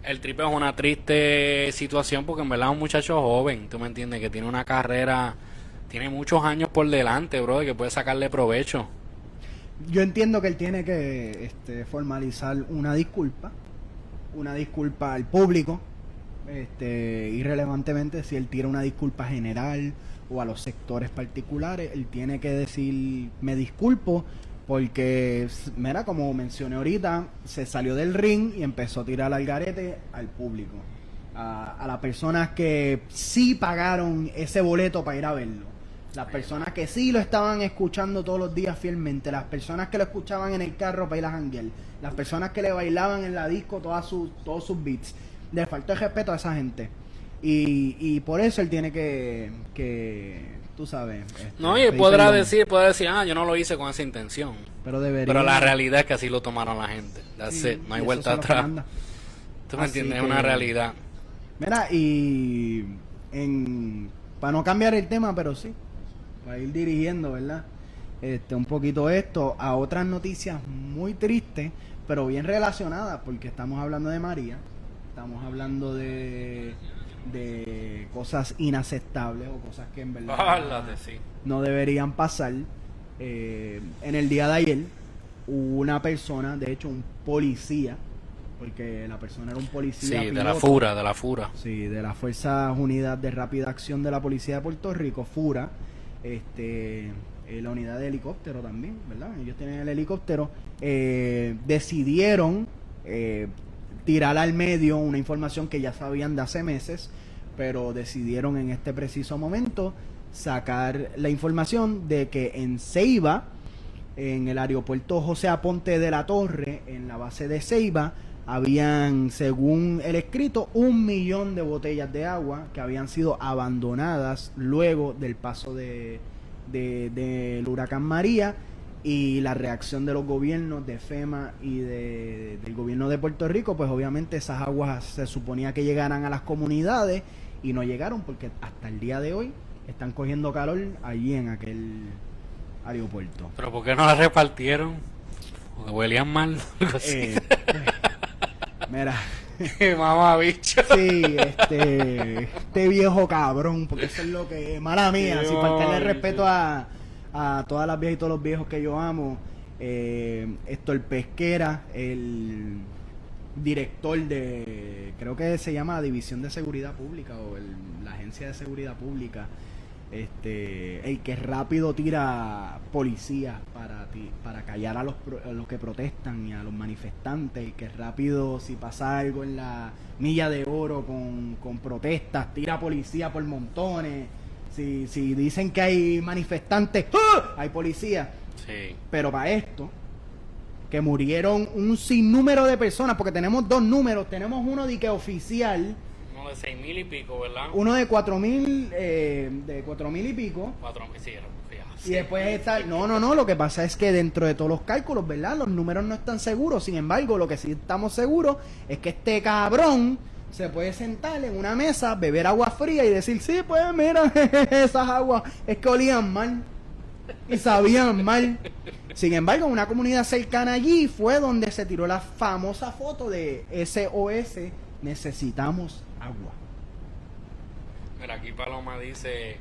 el tripe es una triste situación porque en verdad es un muchacho joven, tú me entiendes, que tiene una carrera, tiene muchos años por delante, bro, que puede sacarle provecho. Yo entiendo que él tiene que este, formalizar una disculpa, una disculpa al público, este, irrelevantemente si él tira una disculpa general o a los sectores particulares, él tiene que decir, me disculpo, porque, mira, como mencioné ahorita, se salió del ring y empezó a tirar al garete al público, a, las personas que sí pagaron ese boleto para ir a verlo. Las personas que sí lo estaban escuchando todos los días fielmente, las personas que lo escuchaban en el carro para ir a janguear, las personas que le bailaban en la disco todas sus, todos sus beats. Le faltó el respeto a esa gente. Y, y por eso él tiene que, que tú sabes. Este, no, y podrá decir, podrá decir, ah, yo no lo hice con esa intención. Pero debería. Pero la realidad es que así lo tomaron la gente. no hay vuelta atrás. ¿Tú me entiendes? Es una realidad. Mira, y en, para no cambiar el tema, pero sí, para ir dirigiendo, ¿verdad? Este, un poquito esto a otras noticias muy tristes, pero bien relacionadas, porque estamos hablando de María, estamos hablando de de cosas inaceptables o cosas que en verdad no deberían pasar. Eh, en el día de ayer, una persona, de hecho un policía, porque la persona era un policía. de la FURA, de la FURA. Sí, de las Fuerzas Unidas de Rápida Acción de la Policía de Puerto Rico, FURA, este, eh, la unidad de helicóptero también, ¿verdad? Ellos tienen el helicóptero, eh, decidieron tirar al medio una información que ya sabían de hace meses, pero decidieron en este preciso momento sacar la información de que en Ceiba, en el aeropuerto José Aponte de la Torre, en la base de Ceiba, habían, según el escrito, un millón de botellas de agua que habían sido abandonadas luego del paso de, del huracán María y la reacción de los gobiernos de FEMA y de, del gobierno de Puerto Rico, pues obviamente esas aguas se suponía que llegaran a las comunidades y no llegaron porque hasta el día de hoy están cogiendo calor allí en aquel aeropuerto. ¿Pero por qué no las repartieron? Porque huelían mal. Eh, mira. Mamá bicho. Sí, este, este viejo cabrón, porque eso es lo que, mala mía, si faltarle respeto a, a todas las viejas y todos los viejos que yo amo. Eh, el Pesquera, el director de, creo que se llama División de Seguridad Pública o la Agencia de Seguridad Pública, este, el que rápido tira policías para, para callar a los, los que protestan y a los manifestantes, y que rápido si pasa algo en la milla de oro con, con protestas, tira policía por montones si, si dicen que hay manifestantes, ¡ah! hay policía. Pero para esto, que murieron un sinnúmero de personas, porque tenemos dos números, tenemos uno de que oficial. Uno de seis mil y pico, ¿verdad? Uno de cuatro mil, eh, de cuatro mil y pico. Cuatro mil, sí, y después está, no, no, no, lo que pasa es que dentro de todos los cálculos, ¿verdad? Los números no están seguros, sin embargo, lo que sí estamos seguros es que este cabrón se puede sentar en una mesa, beber agua fría y decir, sí, pues mira, esas aguas es que olían mal y sabían mal. Sin embargo, una comunidad cercana allí fue donde se tiró la famosa foto de SOS, necesitamos agua. Mira, aquí Paloma dice,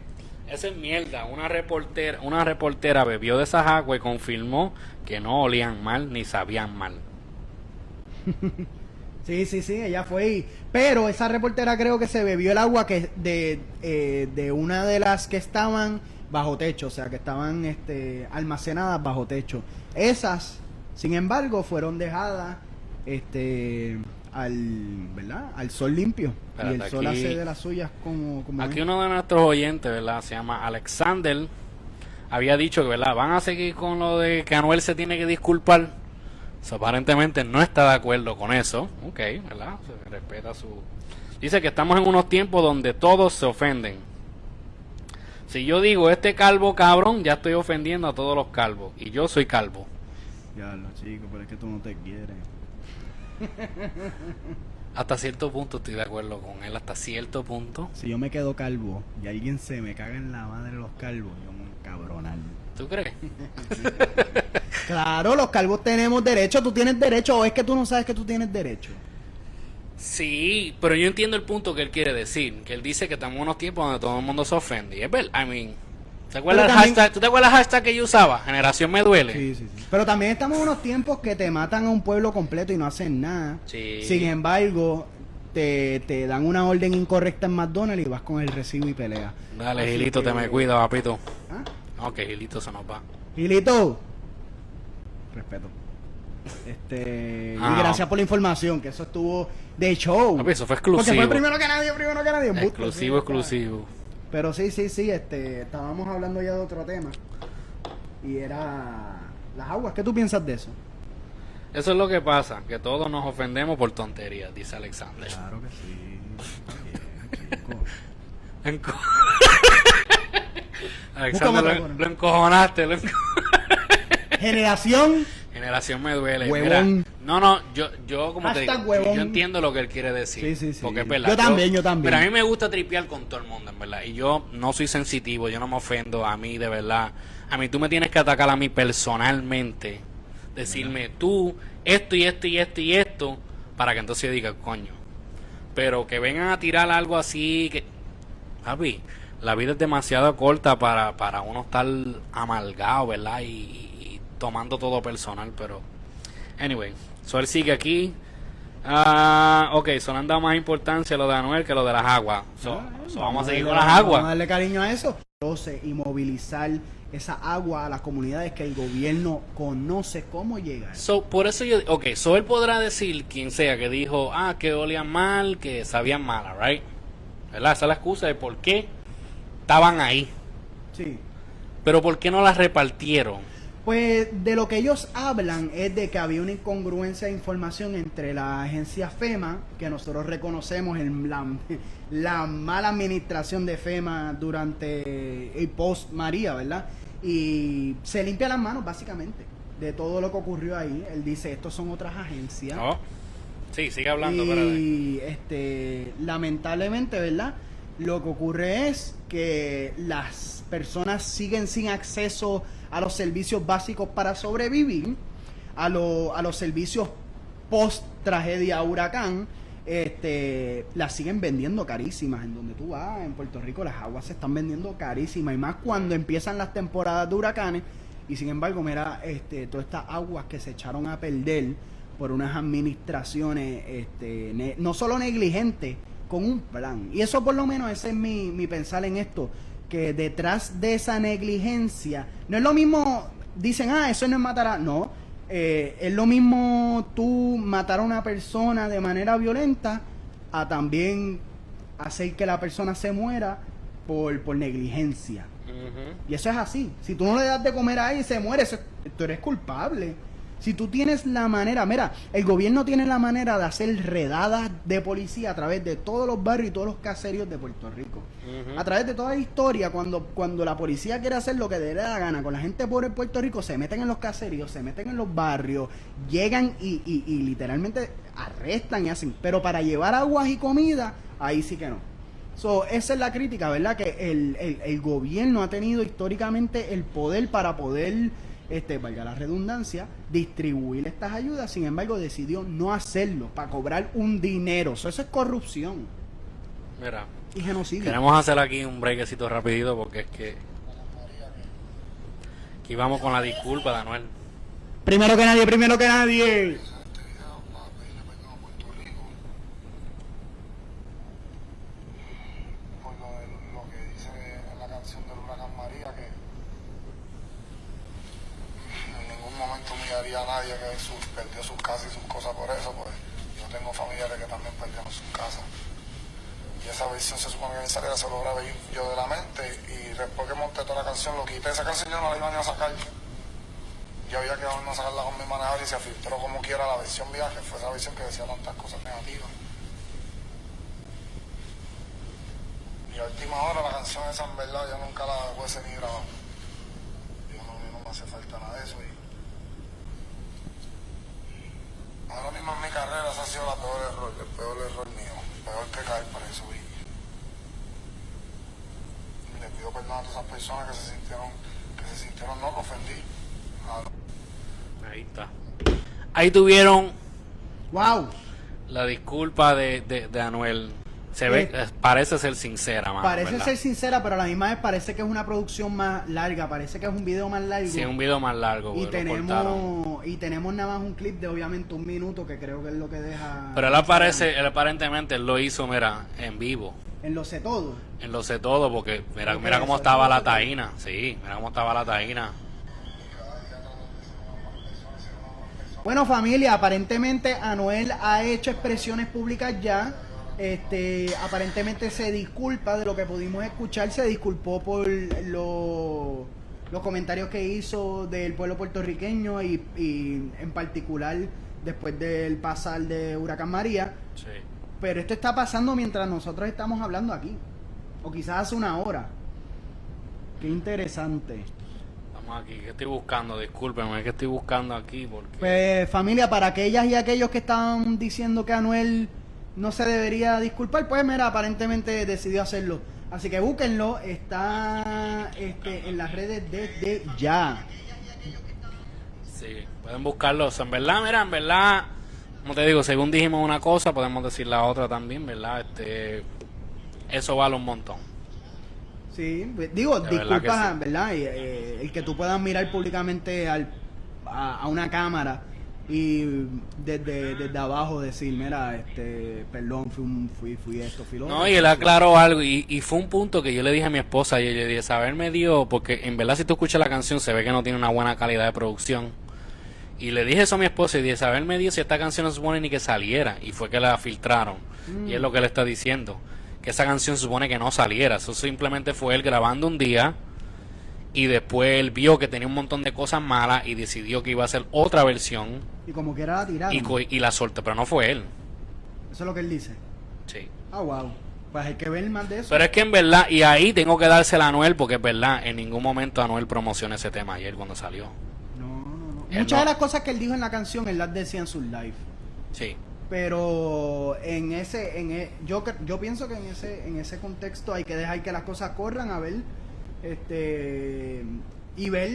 esa es mierda, una reportera, una reportera bebió de esas aguas y confirmó que no olían mal ni sabían mal. Sí, sí, sí, ella fue. y- pero esa reportera creo que se bebió el agua que de, eh, de una de las que estaban bajo techo, o sea, que estaban este, almacenadas bajo techo. Esas, sin embargo, fueron dejadas este, al, ¿verdad? al sol limpio. y el sol aquí- hace de las suyas como... como Aquí es. uno de nuestros oyentes, ¿verdad? Se llama Alexander. Había dicho que, ¿verdad? Van a seguir con lo de que Anuel se tiene que disculpar. So, aparentemente no está de acuerdo con eso. Ok, ¿verdad? Se respeta su... Dice que estamos en unos tiempos donde todos se ofenden. Si yo digo este calvo cabrón, ya estoy ofendiendo a todos los calvos. Y yo soy calvo. Ya lo chico, pero es que tú no te quieres. Hasta cierto punto estoy de acuerdo con él. Hasta cierto punto. Si yo me quedo calvo y alguien se me caga en la madre de los calvos, yo me encabronar. ¿Tú crees? Claro, los calvos tenemos derecho, tú tienes derecho, o es que tú no sabes que tú tienes derecho. Sí, pero yo entiendo el punto que él quiere decir. Que él dice que estamos en unos tiempos donde todo el mundo se ofende. Y es verdad, I mean, ¿te acuerdas el también- hashtag? ¿Tú te acuerdas el hashtag que yo usaba? Generación me duele. Sí, sí, sí. Pero también estamos en unos tiempos que te matan a un pueblo completo y no hacen nada. Sí. Sin embargo, te, te dan una orden incorrecta en McDonald's y vas con el recibo y peleas. Dale, Así Gilito, que- te me cuida, papito. ¿Ah? No, que Gilito se nos va. Gilito. Respeto. Este, Ah. y gracias por la información, que eso estuvo de show. Papi, eso fue Porque fue exclusivo. primero que nadie, primero que nadie. Exclusivo, sí, exclusivo. Pero sí, sí, sí, este, estábamos hablando ya de otro tema. Y era las aguas. ¿Qué tú piensas de eso? Eso es lo que pasa, que todos nos ofendemos por tonterías, dice Alexander. Claro que sí. Alexander, lo, encojonaste. Lo enco- Generación. Generación me duele. Huevón. Mira, no, no, yo, yo como te digo, huevón. yo entiendo lo que él quiere decir. Sí, sí, sí. Porque es verdad. Yo también, yo también. Pero a mí me gusta tripear con todo el mundo, en verdad. Y yo no soy sensitivo, yo no me ofendo a mí, de verdad. A mí tú me tienes que atacar a mí personalmente. Decirme tú esto y esto y esto y esto, para que entonces yo diga, coño. Pero que vengan a tirar algo así, que... La vida es demasiado corta para, para uno estar amargado, ¿verdad? Y tomando todo personal, pero... Anyway, so él sigue aquí. Ah, ok, so le han dado más importancia a lo de Anuel que lo de las aguas. So, Ah, so vamos a seguir darle- con las Vamos a aguas. darle cariño a eso. Y movilizar esa agua a las comunidades que el gobierno conoce cómo llegar. So, por eso yo... Ok, so él podrá decir, quien sea, que dijo, ah, que olían mal, que sabían mal, right? ¿Verdad? Esa es la excusa de por qué estaban ahí. Sí. Pero ¿por qué no las repartieron? Pues de lo que ellos hablan es de que había una incongruencia de información entre la agencia FEMA, que nosotros reconocemos en la, la mala administración de FEMA durante el post María, ¿verdad? Y se limpia las manos básicamente de todo lo que ocurrió ahí. Él dice, estos son otras agencias. Oh. Sí, sigue hablando. Y este, lamentablemente, ¿verdad? Lo que ocurre es que las personas siguen sin acceso a los servicios básicos para sobrevivir, a, lo- a los servicios post tragedia huracán, este, las siguen vendiendo carísimas. En donde tú vas, en Puerto Rico, las aguas se están vendiendo carísimas. Y más cuando empiezan las temporadas de huracanes. Y sin embargo, mira, este, todas estas aguas que se echaron a perder por unas administraciones este, no solo negligentes, con un plan. Y eso por lo menos ese es mi, mi pensar en esto, que detrás de esa negligencia, no es lo mismo, dicen, ah, eso no es matar a... No, eh, es lo mismo tú matar a una persona de manera violenta a también hacer que la persona se muera por, por negligencia. Y eso es así. Si tú no le das de comer a alguien y se muere, eso- tú eres culpable. Si tú tienes la manera, mira, el gobierno tiene la manera de hacer redadas de policía a través de todos los barrios y todos los caseríos de Puerto Rico. A través de toda la historia, cuando, cuando la policía quiere hacer lo que le dé la gana con la gente pobre en Puerto Rico, se meten en los caseríos, se meten en los barrios, llegan y, y- y literalmente arrestan y hacen. Pero para llevar aguas y comida, ahí sí que no. So, esa es la crítica, ¿verdad? Que el, el- el gobierno ha tenido históricamente el poder para poder, este, valga la redundancia, distribuir estas ayudas, sin embargo decidió no hacerlo para cobrar un dinero. So, eso es corrupción Mira, y genocidio. queremos hacer aquí un brequecito rapidito porque es que... Aquí vamos con la disculpa de Anuel. Primero que nadie, primero que nadie. Más pena vengan a Puerto Rico a nadie que perdió sus casas y sus cosas por eso, pues yo tengo familiares que también perdieron sus casas. Y esa versión se supone que en salida se lo grabé yo de la mente y después que monté toda la canción lo quité. Esa canción yo no la iba ni a sacar. Yo había quedado en no sacarla con mi manejador y se filtró como quiera la versión viaje. Fue esa versión que decía tantas cosas negativas. Y a última hora la canción esa en verdad yo nunca la hubiese ni grabado. Yo no, me hace falta nada de eso ahora mismo en mi carrera ese ha sido la peor error, el peor error mío. Peor que caer por eso. Y, le pido perdón a todas esas personas que se sintieron, que se sintieron no, ofendí. A- Ahí está. Ahí tuvieron Wow. la disculpa de, de, de Anuel. Se ve, Eh, parece ser sincera, mano, Parece ¿verdad? ser sincera, pero a la misma vez parece que es una producción más larga, parece que es un video más largo. Sí, un video más largo. y tenemos y tenemos nada más un clip de obviamente un minuto que creo que es lo que deja Pero él aparece, él aparentemente él lo hizo, mira, en vivo. en lo sé todo En lo sé todo, porque mira, ¿Lo que mira cómo estaba ¿Lo la taína. Sí, mira cómo estaba la taína. Bueno, familia, aparentemente Anuel ha hecho expresiones públicas ya. Este, aparentemente se disculpa de lo que pudimos escuchar, se disculpó por lo- los comentarios que hizo del pueblo puertorriqueño y, y en particular después del pasar de Huracán María. Sí. Pero esto está pasando mientras nosotros estamos hablando aquí. O quizás hace una hora. Qué interesante. Estamos aquí. ¿Qué estoy buscando? Discúlpeme, ¿qué estoy buscando aquí? Porque... Pues familia, para aquellas y aquellos que estaban diciendo que Anuel no se debería disculpar, pues mira, aparentemente decidió hacerlo. Así que búsquenlo, está este, en las redes desde ya. Sí, pueden buscarlo. O sea, en verdad, mira, en verdad, como te digo, según dijimos una cosa, podemos decir la otra también, ¿verdad? Este, eso vale un montón. Sí, pues, digo, De verdad disculpas, que sí. ¿verdad? Y, eh, el que tú puedas mirar públicamente al, a, a una cámara y desde, desde abajo decir, mira, este, perdón, fui, un- fui, fui esto, fui lo No, otro". y él aclaró algo, y, y fue un punto que yo le dije a mi esposa, y yo le dije, saber me dio, porque en verdad si tú escuchas la canción se ve que no tiene una buena calidad de producción. Y le dije eso a mi esposa y dije, saber me dio si esta canción no se supone ni que saliera, y fue que la filtraron. Y es lo que él está diciendo, que esa canción supone que no saliera, eso simplemente fue él grabando un día, y después él vio que tenía un montón de cosas malas y decidió que iba a hacer otra versión Y como quiera la tiraron. y, la soltó, pero no fue él. Eso es lo que él dice. Sí. Ah, wow. Pues hay que ver más de eso. Pero es que en verdad, y ahí tengo que dársela a Anuel, porque es verdad, en ningún momento Anuel promociona ese tema ayer cuando salió. No, no, no. Él Muchas no- de las cosas que él dijo en la canción, él las decía en sus live. Sí. Pero en ese, en e- yo yo pienso que en ese, en ese contexto hay que dejar que las cosas corran a ver, este, y ver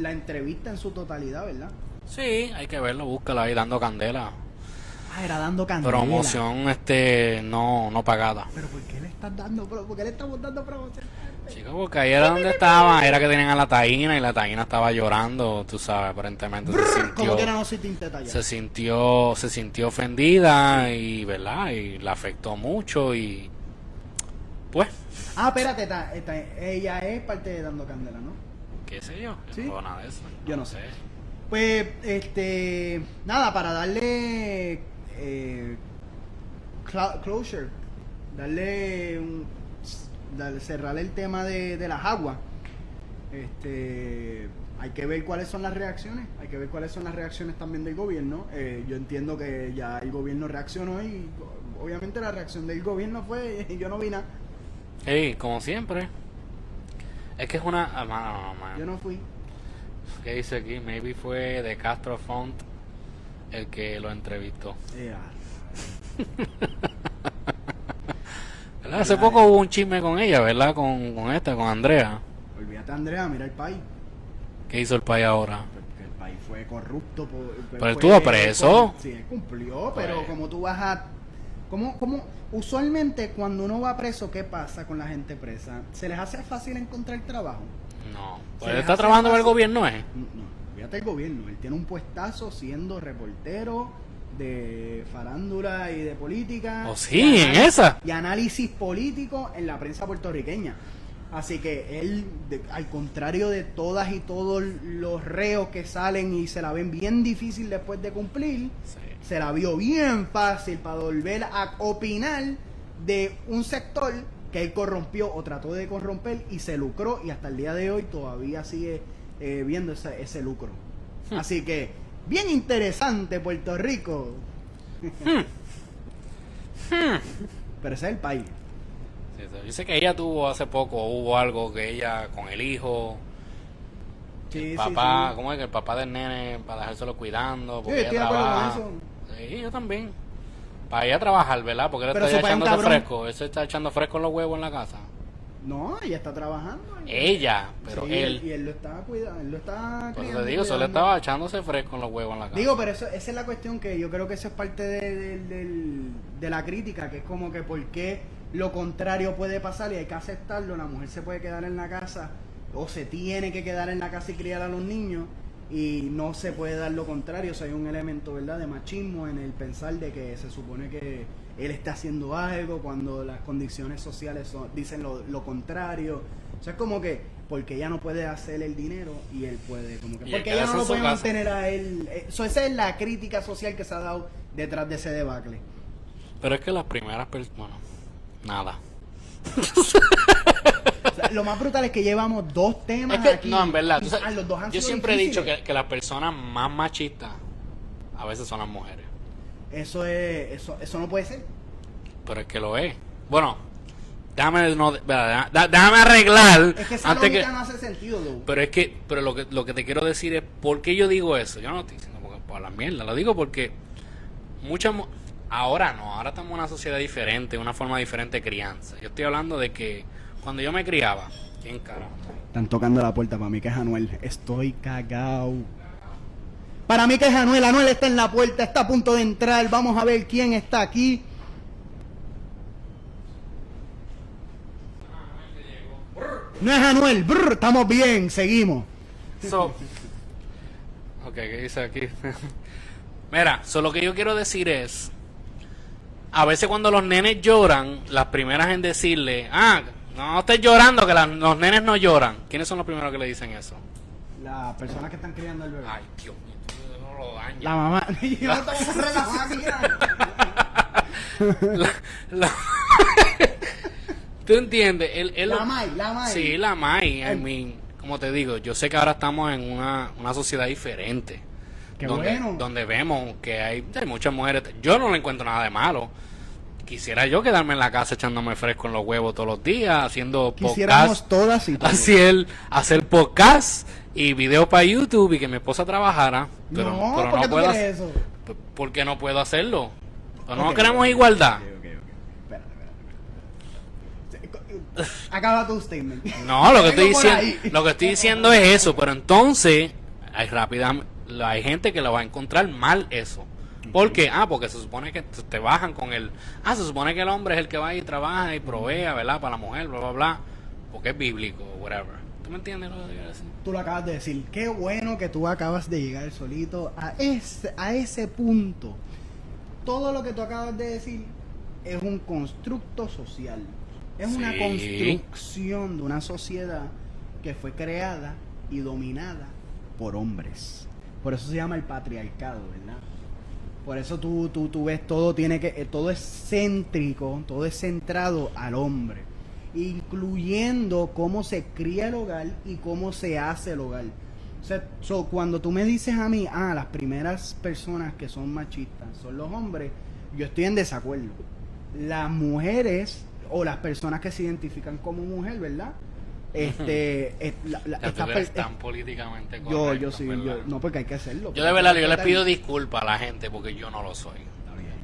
la entrevista en su totalidad, ¿verdad? Sí, hay que verlo, búscalo ahí dando candela. Ah, era dando candela. Promoción este no no pagada. Pero ¿por qué le estás dando, por qué le estamos dando promoción? Chicos, porque ahí era donde estaba, era que tenían a la taína y la taína estaba llorando, tú sabes, aparentemente se Como sintió, quiera no se sintió, se sintió ofendida y verdad, y la afectó mucho y pues, Ah, espérate, está- está- ella es parte de Dando Candela, ¿no? qué sé yo, ¿Sí? no nada de eso. Yo no sé. Pues, este, nada, para darle eh, closure, darle, un, darle- cerrar el tema de, de las aguas, este, hay que ver cuáles son las reacciones, hay que ver cuáles son las reacciones también del gobierno. Eh, yo entiendo que ya el gobierno reaccionó y obviamente la reacción del gobierno fue, yo no vi nada, Sí, como siempre. Es que es una. ah, no, yo no fui. ¿Qué dice aquí? Maybe fue de Castro Font el que lo entrevistó. Eh, ah, ¿Verdad? Hace poco hubo un chisme con ella, ¿verdad? Con, con esta, con Andrea. olvídate Andrea, mira el país. ¿Qué hizo el país ahora? Porque el país fue corrupto. por- Pero fue- estuvo preso. Sí, él cumplió, pero Pues. como tú vas a... Como, como usualmente cuando uno va preso, ¿qué pasa con la gente presa? ¿Se les hace fácil encontrar trabajo? No. Pues está trabajando en el gobierno, ¿eh? No, fíjate el gobierno. Él tiene un puestazo siendo reportero de farándula y de política. Oh, sí, en esa. Y análisis político en la prensa puertorriqueña. Así que él, de- al contrario de todas y todos los reos que salen y se la ven bien difícil después de cumplir, Sí. Se la vio bien fácil para volver a opinar de un sector que él corrompió o trató de corromper y se lucró y hasta el día de hoy todavía sigue eh, viendo ese, ese lucro. Así que, bien interesante Puerto Rico. Pero ese es el país. Sí, sí. Yo sé que ella tuvo hace poco, hubo algo que ella con el hijo, Sí, el sí, papá, sí. ¿cómo es que el papá del nene para dejárselo cuidando? Porque ella trabaja. Sí, yo también. Para ella trabajar, ¿verdad? Porque él Pero está echándose fresco. Él se está echando fresco en los huevos en la casa. No, ella está trabajando. Ella, pero Sí, él. Y él lo está cuidando, él lo está te digo, solo estaba echándose fresco en los huevos en la casa. Digo, pero eso, esa es la cuestión que yo creo que eso es parte de, de- de la crítica, que es como que por qué lo contrario puede pasar y hay que aceptarlo, la mujer se puede quedar en la casa o se tiene que quedar en la casa y criar a los niños y no se puede dar lo contrario, o sea, hay un elemento, ¿verdad?, de machismo en el pensar de que se supone que él está haciendo algo cuando las condiciones sociales son- dicen lo, lo contrario. O sea, es como que porque ella no puede hacer el dinero y él puede, como que porque ella no lo puede casa. mantener a él. Eh, Eso, esa es la crítica social que se ha dado detrás de ese debacle. Pero es que las primeras personas. Bueno, nada. O sea, lo más brutal es que llevamos dos temas Es que, aquí. no, en verdad. y, tú sabes, ah, los dos han yo siempre he dicho que, que las personas más machistas a veces son las mujeres. Eso es, eso, eso no puede ser. Pero es que lo es. Bueno, déjame, no, déjame arreglar. Es que esa antes que, no hace sentido, pero es que, pero lo que, lo que te quiero decir es, ¿por qué yo digo eso? Yo no estoy diciendo porque por la mierda, lo digo porque muchas, mu- ahora no, ahora estamos en una sociedad diferente, una forma diferente de crianza. Yo estoy hablando de que cuando yo me criaba, ¿quién carajo? Están tocando la puerta para mí que es Anuel. Estoy cagao. Para mí que es Anuel. Anuel está en la puerta, está a punto de entrar. Vamos a ver quién está aquí. No es Anuel. Brr, estamos bien, seguimos. So, ok, ¿qué dice aquí? Mira, so lo que yo quiero decir es, a veces cuando los nenes lloran, las primeras en decirle, ah, no estés llorando, que la- los nenes no lloran. ¿Quiénes son los primeros que le dicen eso? Las personas que están criando al bebé. Ay, Dios mío, tú no lo dañas. La mamá. Yo no estamos relajados aquí. La- la- ¿Tú entiendes? Él, él La lo- May, la May. Sí, la May. I El- mean, como te digo, yo sé que ahora estamos en una, una sociedad diferente. Qué donde, bueno. donde vemos que hay, hay muchas mujeres. Yo no le encuentro nada de malo. Quisiera yo quedarme en la casa echándome fresco en los huevos todos los días, haciendo Quisiéramos podcast, todas y todos. hacer, hacer podcast y videos para YouTube y que mi esposa trabajara. Pero no, pero ¿por no tú puedo quieres hacer- eso? P- ¿Por qué no puedo hacerlo? ¿O no Ok, queremos ok, igualdad? ok, ok, ok. Espérate, espérate, espérate. Acaba tu statement. No, lo que estoy Vengo por diciendo, ahí. lo que estoy diciendo es eso, pero entonces hay rápida, hay gente que lo va a encontrar mal eso. ¿Por qué? Ah, porque se supone que te bajan con el, ah, se supone que el hombre es el que va y trabaja y provea, ¿verdad? Para la mujer, bla, bla, bla, porque es bíblico, whatever. ¿Tú me entiendes lo que quiero decir? Tú lo acabas de decir. Qué bueno que tú acabas de llegar solito a ese, a ese punto. Todo lo que tú acabas de decir es un constructo social. Es una construcción de una sociedad que fue creada y dominada por hombres. Por eso se llama el patriarcado, ¿verdad? Por eso tú, tú, tú ves todo tiene que eh, todo es céntrico, todo es centrado al hombre, incluyendo cómo se cría el hogar y cómo se hace el hogar. O sea, cuando tú me dices a mí, ah, las primeras personas que son machistas son los hombres, yo estoy en desacuerdo. Las mujeres o las personas que se identifican como mujer, ¿verdad? Este, eh, la- la- tú eres per- tan políticamente yo, correcto, yo sí, yo, no porque hay que hacerlo. Yo de verdad, yo les pido disculpas a la gente porque yo no lo soy.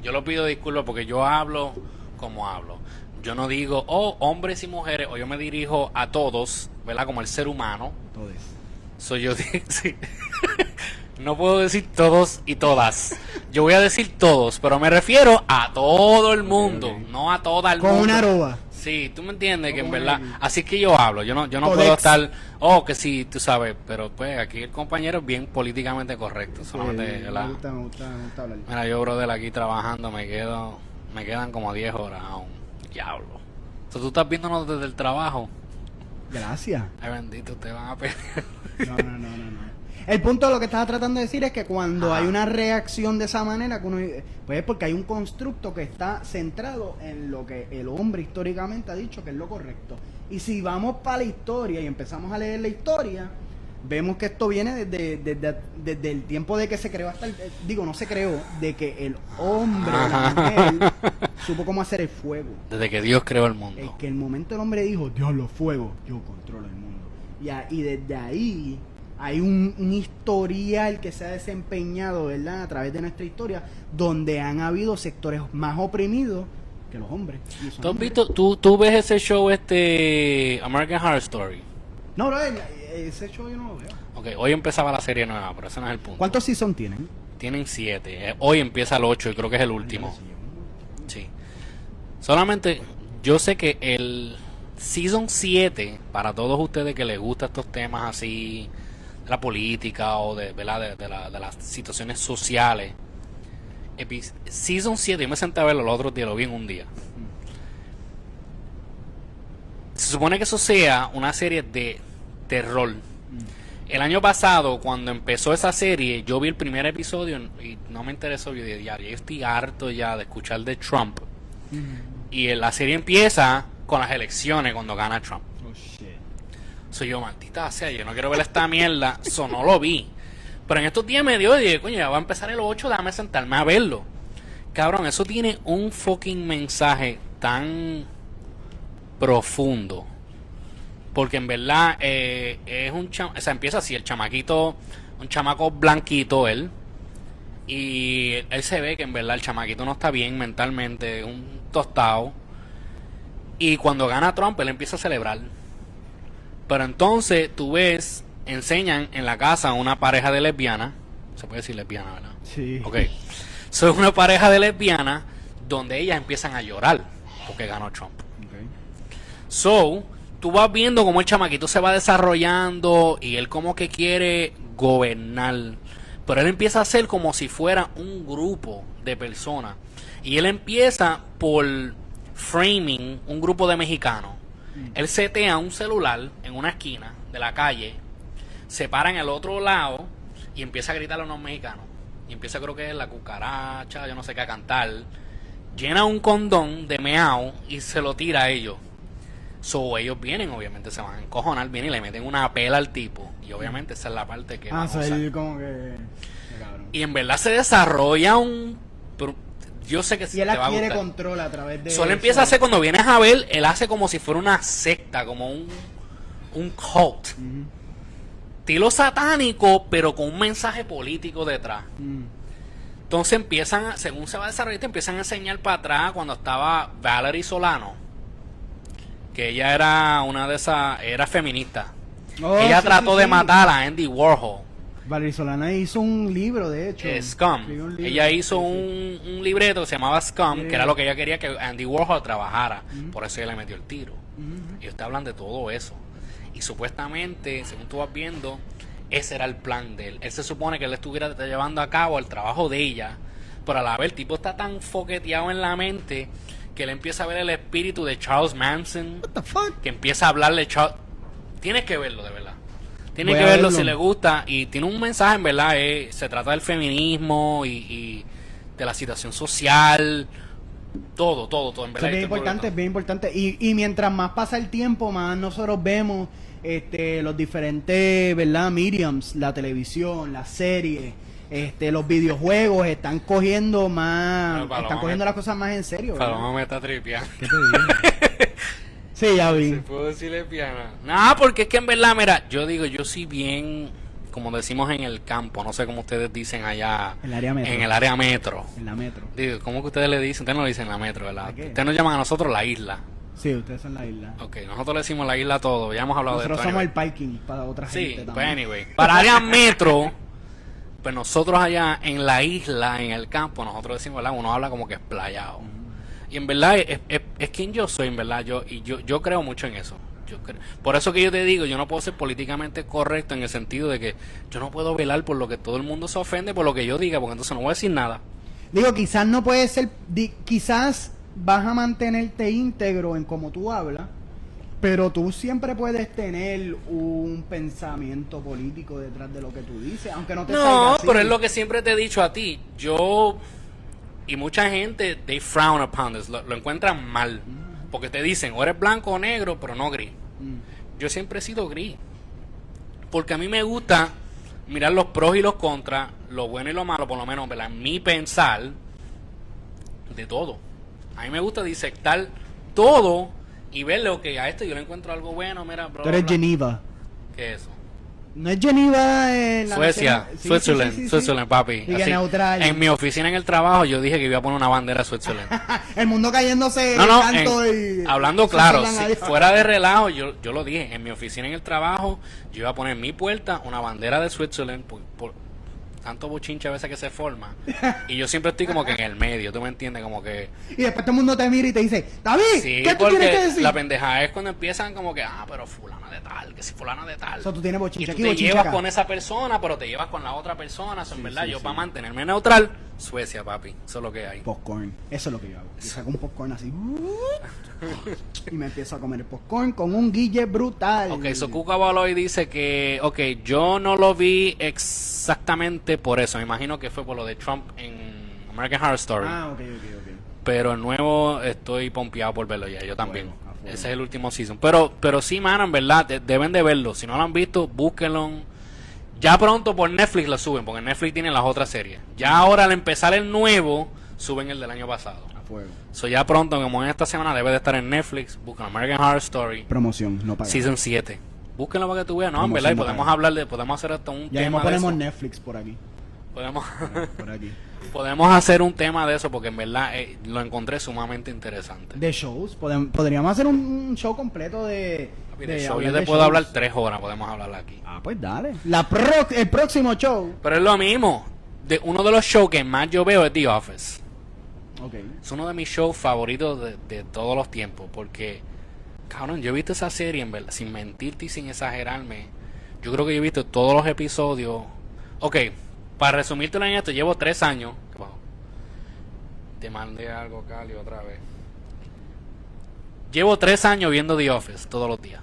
Yo le pido disculpas porque yo hablo como hablo. Yo no digo, oh, hombres y mujeres, o yo me dirijo a todos, ¿verdad? Como el ser humano. Todo eso. Soy yo, sí. No puedo decir todos y todas. Yo voy a decir todos, pero me refiero a todo el mundo, no a toda el Con mundo. una arroba. Sí, tú me entiendes que en verdad, así que yo hablo, yo no, yo no Codex. puedo estar, oh, que sí, tú sabes, pero pues aquí el compañero es bien políticamente correcto, solamente, me gusta, me gusta, me gusta hablar. Mira, yo, brother, aquí trabajando, me quedo, me quedan como 10 horas aún, diablo. Sea, tú estás viéndonos desde el trabajo. Gracias. Ay, bendito, te van a pelear. No, no, no, no, no. El punto de lo que estaba tratando de decir es que cuando Ajá. hay una reacción de esa manera, que uno, pues es porque hay un constructo que está centrado en lo que el hombre históricamente ha dicho que es lo correcto. Y si vamos para la historia y empezamos a leer la historia, vemos que esto viene desde, desde, desde el tiempo de que se creó hasta el, eh, digo, no se creó, de que el hombre, la mujer, supo cómo hacer el fuego. Desde que Dios creó el mundo. Es que el momento el hombre dijo, Dios los fuego, yo controlo el mundo. Y, a- y desde ahí hay un, un historial que se ha desempeñado, ¿verdad? A través de nuestra historia, donde han habido sectores más oprimidos que los hombres. ¿Tú, has visto, tú, tú ves ese show, este American Horror Story? No, bro, ese show yo no lo veo. Ok, hoy empezaba la serie nueva, pero ese no es el punto. ¿Cuántos season tienen? Tienen siete. Eh, Hoy empieza el 8 y creo que es el último. Sí. Solamente yo sé que el Season 7, para todos ustedes que les gustan estos temas así, de la política o de, ¿verdad? de, de la- de las situaciones sociales, Season 7, yo me senté a verlo los otros días, lo vi en un día. Se supone que eso sea una serie de terror. El año pasado, cuando empezó esa serie, yo vi el primer episodio y no me interesó. Yo dije, ya, yo estoy harto ya de escuchar de Trump. Y la serie empieza con las elecciones cuando gana Trump. Oh, shit. Soy yo, maldita sea, yo no quiero ver esta mierda. Eso no lo vi. Pero en estos días me dio y dije, coño, ya va a empezar el 8, déjame sentarme a verlo. Cabrón, eso tiene un fucking mensaje tan profundo. Porque en verdad eh, es un chama, o sea, empieza así, el chamaquito, un chamaco blanquito él. Y él se ve que en verdad el chamaquito no está bien mentalmente, un tostado. Y cuando gana Trump, él empieza a celebrar. Pero entonces tú ves, enseñan en la casa a una pareja de lesbianas. Se puede decir lesbiana, ¿verdad? Sí. Ok. Son una pareja de lesbianas donde ellas empiezan a llorar porque ganó Trump. So, tú vas viendo cómo el chamaquito se va desarrollando y él como que quiere gobernar. Pero él empieza a ser como si fuera un grupo de personas. Y él empieza por framing un grupo de mexicanos. Él setea un celular en una esquina de la calle, se para en el otro lado y empieza a gritar a unos mexicanos. Y empieza creo que es la cucaracha, yo no sé qué, a cantar. Llena un condón de meao y se lo tira a ellos. So, ellos vienen, obviamente se van a encojonar, vienen y le meten una pela al tipo. Y obviamente esa es la parte que... Ah, vamos so a- él como que... cabrón. Y en verdad se desarrolla un... Yo sé que Y él te va a adquiere control a través de... Solo empieza a hacer cuando vienes a ver, él hace como si fuera una secta, como un, un cult. Estilo satánico, pero con un mensaje político detrás. Mm. Entonces empiezan, a- según se va desarrollando, empiezan a enseñar para atrás cuando estaba Valerie Solano, que ella era una de esas, era feminista. Oh, ella sí, trató sí, de sí. matar a Andy Warhol. Valerie Solana hizo un libro, de hecho. eh, Scum. Un. Ella hizo un, un libreto que se llamaba Scum, que era lo que ella quería que Andy Warhol trabajara. Ujú. Por eso ella le metió el tiro. Ujú. Ellos te hablan de todo eso. Y supuestamente, según tú vas viendo, ese era el plan de él. Él se supone que él estuviera llevando a cabo el trabajo de ella. Pero a la vez el tipo está tan foqueteado en la mente que él empieza a ver el espíritu de Charles Manson. What the fuck? Que empieza a hablarle Charles. Tienes que verlo, de verdad. Tienes Voy que verlo, verlo. si le gusta. Y tiene un mensaje, en verdad. eh, se trata del feminismo y, y de la situación social. Todo, todo, todo. En verdad, es bien este importante, es bien importante. Y, y mientras más pasa el tiempo, más nosotros vemos este, los diferentes, ¿verdad? Mediums, la televisión, las series, este, los videojuegos están cogiendo más, están cogiendo me- las cosas más en serio. Paloma me está tripeando. ¿Qué te digo? Sí, ya vi. ¿Puedo decirle piana? No, porque es que en verdad, mira, yo digo, yo sí bien, como decimos en el campo, no sé cómo ustedes dicen allá, El área metro. en el área metro. En la metro. Digo, ¿cómo que ustedes le dicen? Ustedes no le dicen la metro, ¿verdad? Ustedes nos llaman a nosotros la isla. Sí, ustedes son la isla. Ok, nosotros le decimos la isla a todo, ya hemos hablado Nosotros de somos esto. el parking para otra Sí, gente pues también. anyway. Para área metro, pues nosotros allá en la isla, en el campo, nosotros decimos, ¿verdad? Uno habla como que es playado. Y en verdad es, es, es quien yo soy, en verdad. Yo, y yo, yo creo mucho en eso. Yo creo- Por eso que yo te digo, yo no puedo ser políticamente correcto en el sentido de que yo no puedo velar por lo que todo el mundo se ofende por lo que yo diga, porque entonces no voy a decir nada. Digo, quizás no puede ser, di- quizás vas a mantenerte íntegro en cómo tú hablas Pero tú siempre puedes tener un pensamiento político detrás de lo que tú dices, aunque no te salga No, así. pero es lo que siempre te he dicho a ti. Yo y mucha gente, they frown upon this, lo, lo encuentran mal. Porque te dicen, o eres blanco o negro, pero no gris. Mm. Yo siempre he sido gris. Porque a mí me gusta mirar los pros y los contras, lo bueno y lo malo, por lo menos, ¿verdad? Mi pensar de todo. A mí me gusta disectar todo y verle, ok, a esto yo le encuentro algo bueno, mira, bro. Tú eres Geneva. ¿Qué es eso? No es Geneva en la Suecia, sí, Switzerland, sí, sí. Switzerland, papi. Así, neutral. En mi oficina en el trabajo yo dije que iba a poner una bandera de Switzerland. El mundo cayéndose No, no, canto en- y... hablando claro, si fuera de relajo, yo, yo lo dije, en mi oficina en el trabajo yo iba a poner en mi puerta una bandera de Switzerland por, por tanto bochinche a veces que se forma. Y yo siempre estoy como que en el medio, ¿tú me entiendes? Como que... Y después todo el mundo te mira y te dice, David, Sí, ¿qué tú tienes que decir? la pendeja es cuando empiezan como que, ah, pero fulana de tal, que si fulana de tal. O sea, tú tienes y bochinche tú aquí, te bochinche llevas acá. con esa persona, pero te llevas con la otra persona. Eso en Sí, verdad, sí, yo para mantenerme neutral, Suecia, papi. Eso es lo que hay. Popcorn. Eso es lo que yo hago. Yo saco un popcorn así. y me empiezo a comer el popcorn con un guille brutal. Ok, so Cuca Baloy dice que, ok, yo no lo vi exactamente por eso. Me imagino que fue por lo de Trump en American Horror Story. Ah, ok, ok, ok. Pero el nuevo estoy pompeado por verlo ya, yo también. Bueno. Ese es el último season. Pero, pero sí, mano, en verdad, de- deben de verlo. Si no lo han visto, búsquenlo. Ya pronto por Netflix lo suben, porque Netflix tiene las otras series. Ya ahora al empezar el nuevo, suben el del año pasado. A fuego. So ya pronto, como en esta semana, debe de estar en Netflix. Buscan American Horror Story, Promoción, no paga. Season 7. Búsquenlo para que tú veas, ¿no? En verdad, y podemos hablar de, podemos hacer hasta un Ya tema de ponemos eso. Netflix por aquí. Podemos, Por aquí. Podemos hacer un tema de eso, porque en verdad eh, lo encontré sumamente interesante. De shows. podem- podríamos hacer un, show completo de. De de show, yo te de puedo shows. hablar tres horas, podemos hablar aquí. Ah, pues dale. La pro- el próximo show. Pero es lo mismo. De, uno de los shows que más yo veo es The Office. Ok. Es uno de mis shows favoritos de, de todos los tiempos. Porque, cabrón, yo he visto esa serie, en verdad, sin mentirte y sin exagerarme. Yo creo que yo he visto todos los episodios. Ok, para resumirte en esto, llevo tres años. Te mandé algo, Cali, otra vez. Llevo tres años viendo The Office todos los días.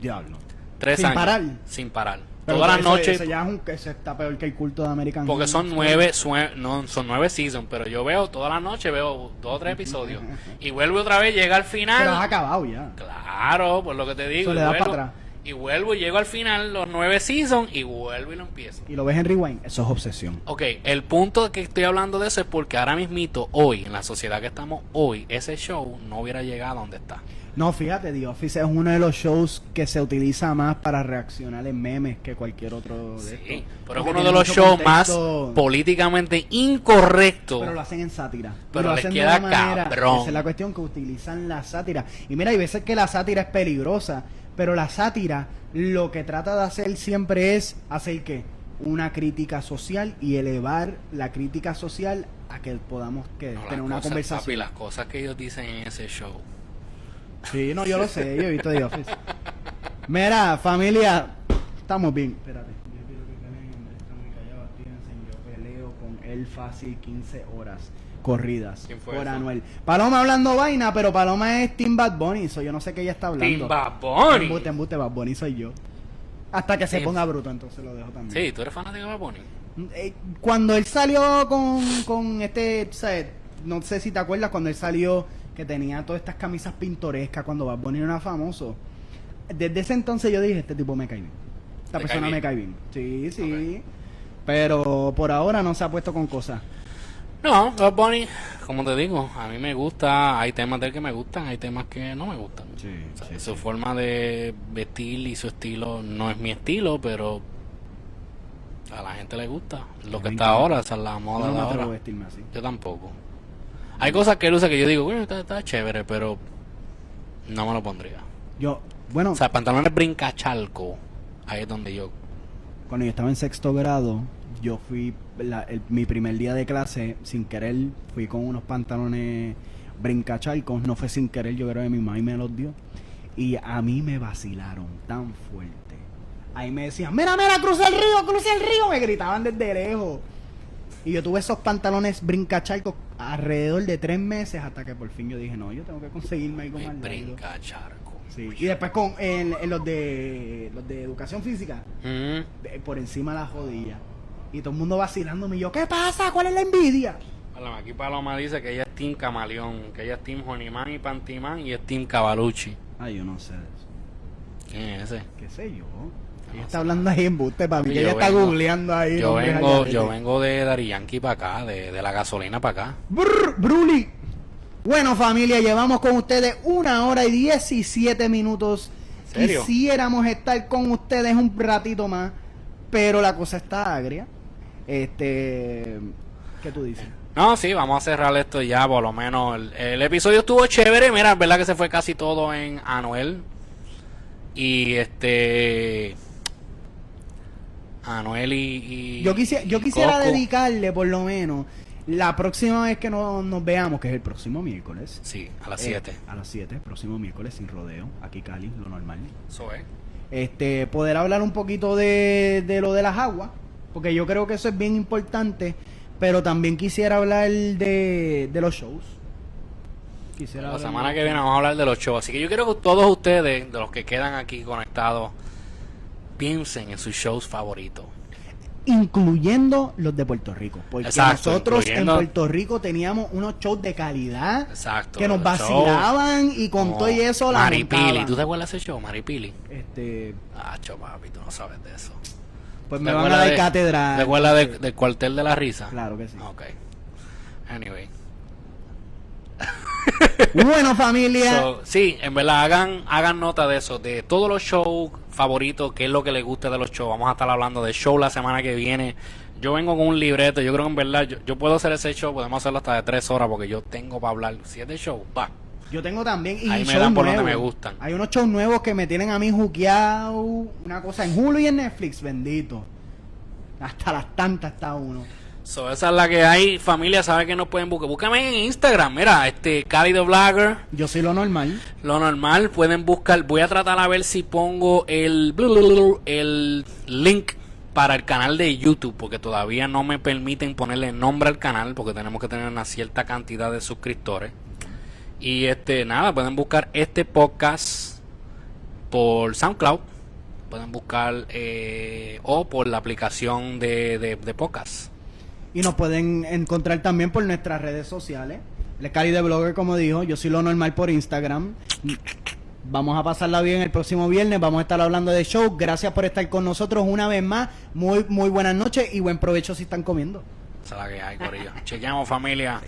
Diablo. Tres Sin años. parar. Sin parar. Pero Todas las noches. ese ya es un, ese está peor que el culto de American Porque son nueve, sue- no, son nueve seasons, pero yo veo todas las noches, veo dos o tres episodios. Y vuelvo otra vez, llega al Pero has final. acabado ya. Claro, pues lo que te digo. Eso le da para atrás. Y vuelvo y llego al final, los nueve seasons, y vuelvo y lo empiezo. Y lo ves en Rewind. Eso es obsesión. Ok, el punto que estoy hablando de eso es porque ahora mismito, hoy, en la sociedad que estamos hoy, ese show no hubiera llegado a donde está. No, fíjate, The Office es uno de los shows que se utiliza más para reaccionar en memes que cualquier otro de Sí, pero es uno de los shows más políticamente incorrectos. Pero lo hacen en sátira. Pero lo les hacen de queda una manera- cabrón. Esa es la cuestión que utilizan la sátira. Y mira, hay veces que la sátira es peligrosa, pero la sátira lo que trata de hacer siempre es hacer qué? Una crítica social y elevar la crítica social a que podamos que No, tener una cosas, conversación. papi, las cosas que ellos dicen en ese show. Sí, no, yo lo sé, yo he visto The Office. Mira, familia, estamos bien. Espérate. Yo quiero que hombre, está muy callado, Stevenson, Yo peleo con él fácil 15 horas corridas ¿Quién fue por ese? Anuel. Paloma hablando vaina, pero Paloma es Team Bad Bunny, so yo no sé qué ella está hablando. Team Bad Bunny. Embuste, embuste, Bad Bunny soy yo. Hasta que se Team- ponga bruto, entonces lo dejo también. Sí, tú eres fanático de Bad Bunny. Eh, cuando él salió con, con este, ¿sabes? no sé si te acuerdas cuando él salió que tenía todas estas camisas pintorescas cuando Bad Bunny era famoso. Desde ese entonces yo dije, este tipo me cae bien. Esta ¿Te persona me cae bien. Sí, sí. Pero por ahora no se ha puesto con cosas. No, Bad Bunny, como te digo, a mí me gusta, hay temas de él que me gustan, hay temas que no me gustan. Sí, O sea, su forma de vestir y su estilo no es mi estilo, pero a la gente le gusta. Lo que está ahora, esa es la moda no me de ahora. vestirme así. Yo tampoco. Hay cosas que él usa que yo digo, bueno, está, está chévere, pero no me lo pondría. Yo, bueno, O sea, pantalones brincachalco, ahí es donde yo... cuando yo estaba en sexto grado, yo fui, la- el- mi primer día de clase, sin querer, fui con unos pantalones brincachalcos, no fue sin querer, yo creo que mi mamá me los dio. Y a mí me vacilaron tan fuerte. Ahí me decían, mira, mira, cruza el río, cruza el río, me gritaban desde lejos. Y yo tuve esos pantalones brincachalcos alrededor de tres meses hasta que por fin yo dije, no, yo tengo que conseguirme algo más brincacharco. Sí. Y después con en, en los de los de educación física, Mm. de- por encima de la jodilla. Y todo el mundo vacilándome y yo, ¿qué pasa? ¿Cuál es la envidia? Paloma, Aquí Paloma dice que ella es Team Camaleón, que ella es Team Honeyman y Pantiman y es Team Cavalucci. Ay, yo no sé de eso. ¿Quién es ese? ¿Qué sé yo? Ella está hablando ahí en buste para mí. Que ella está vengo- googleando ahí. Yo vengo, allá, yo vengo de Dari Yankee para acá, de, de la gasolina para acá. Brr, Bruli. Bueno, familia, llevamos con ustedes una hora y 17 minutos. Quisiéramos estar con ustedes un ratito más, pero la cosa está agria. Este, ¿qué tú dices? No, sí, vamos a cerrar esto ya, por lo menos. El, el episodio estuvo chévere, mira, es verdad que se fue casi todo en Anuel. Y este. Anuel y. y- Yo quisiera, yo quisiera Coco. dedicarle por lo menos la próxima vez que no- nos veamos, que es el próximo miércoles. Sí, a las eh, 7. a las 7, próximo miércoles sin rodeo, aquí Cali, lo normal. Eso es. este, poder hablar un poquito de, de lo de las aguas, porque yo creo que eso es bien importante, pero también quisiera hablar de, de los shows. Quisiera La semana de- que viene vamos a hablar de los shows. Así que yo quiero que todos ustedes, de los que quedan aquí conectados, piensen en sus shows favoritos. Incluyendo los de Puerto Rico, porque Exacto, nosotros incluyendo- en Puerto Rico teníamos unos shows de calidad Exacto. que nos shows vacilaban y con todo y eso la Maripili. ¿Tú te acuerdas de ese show, Maripili? Este, Ah, papi, tú no sabes de eso. Pues ¿Te me van a dar de- cátedra. ¿Te acuerdas de- del cuartel de la risa? Claro que sí. Ok. Anyway. Bueno, familia, So, sí, en verdad, hagan, hagan nota de eso, de todos los shows favoritos, qué es lo que les gusta de los shows. Vamos a estar hablando de show la semana que viene. Yo vengo con un libreto, yo creo que en verdad yo, yo puedo hacer ese show, podemos hacerlo hasta de tres horas porque yo tengo para hablar. Si es de show, va. Yo tengo también y Ahí me dan por donde nuevos. me gustan. Hay unos shows nuevos que me tienen a mí juqueado. Una cosa en Hulu y en Netflix, bendito. Hasta las tantas está uno. So, esa es la que hay. Familia, sabe que nos pueden buscar. Búscame en Instagram, mira, este Cali the Blogger. Yo soy lo normal. Lo normal, pueden buscar. Voy a tratar a ver si pongo el, el link para el canal de YouTube, porque todavía no me permiten ponerle nombre al canal, porque tenemos que tener una cierta cantidad de suscriptores. Y este, nada, pueden buscar este podcast por SoundCloud, pueden buscar eh, o por la aplicación de, de, de podcast. Y nos pueden encontrar también por nuestras redes sociales. El Cali de Blogger, como dijo, yo soy lo normal por Instagram. Vamos a pasarla bien el próximo viernes. Vamos a estar hablando de show. Gracias por estar con nosotros una vez más. Muy, muy buenas noches y buen provecho si están comiendo. Esa es la que hay, Corillo. Chequeamos, familia.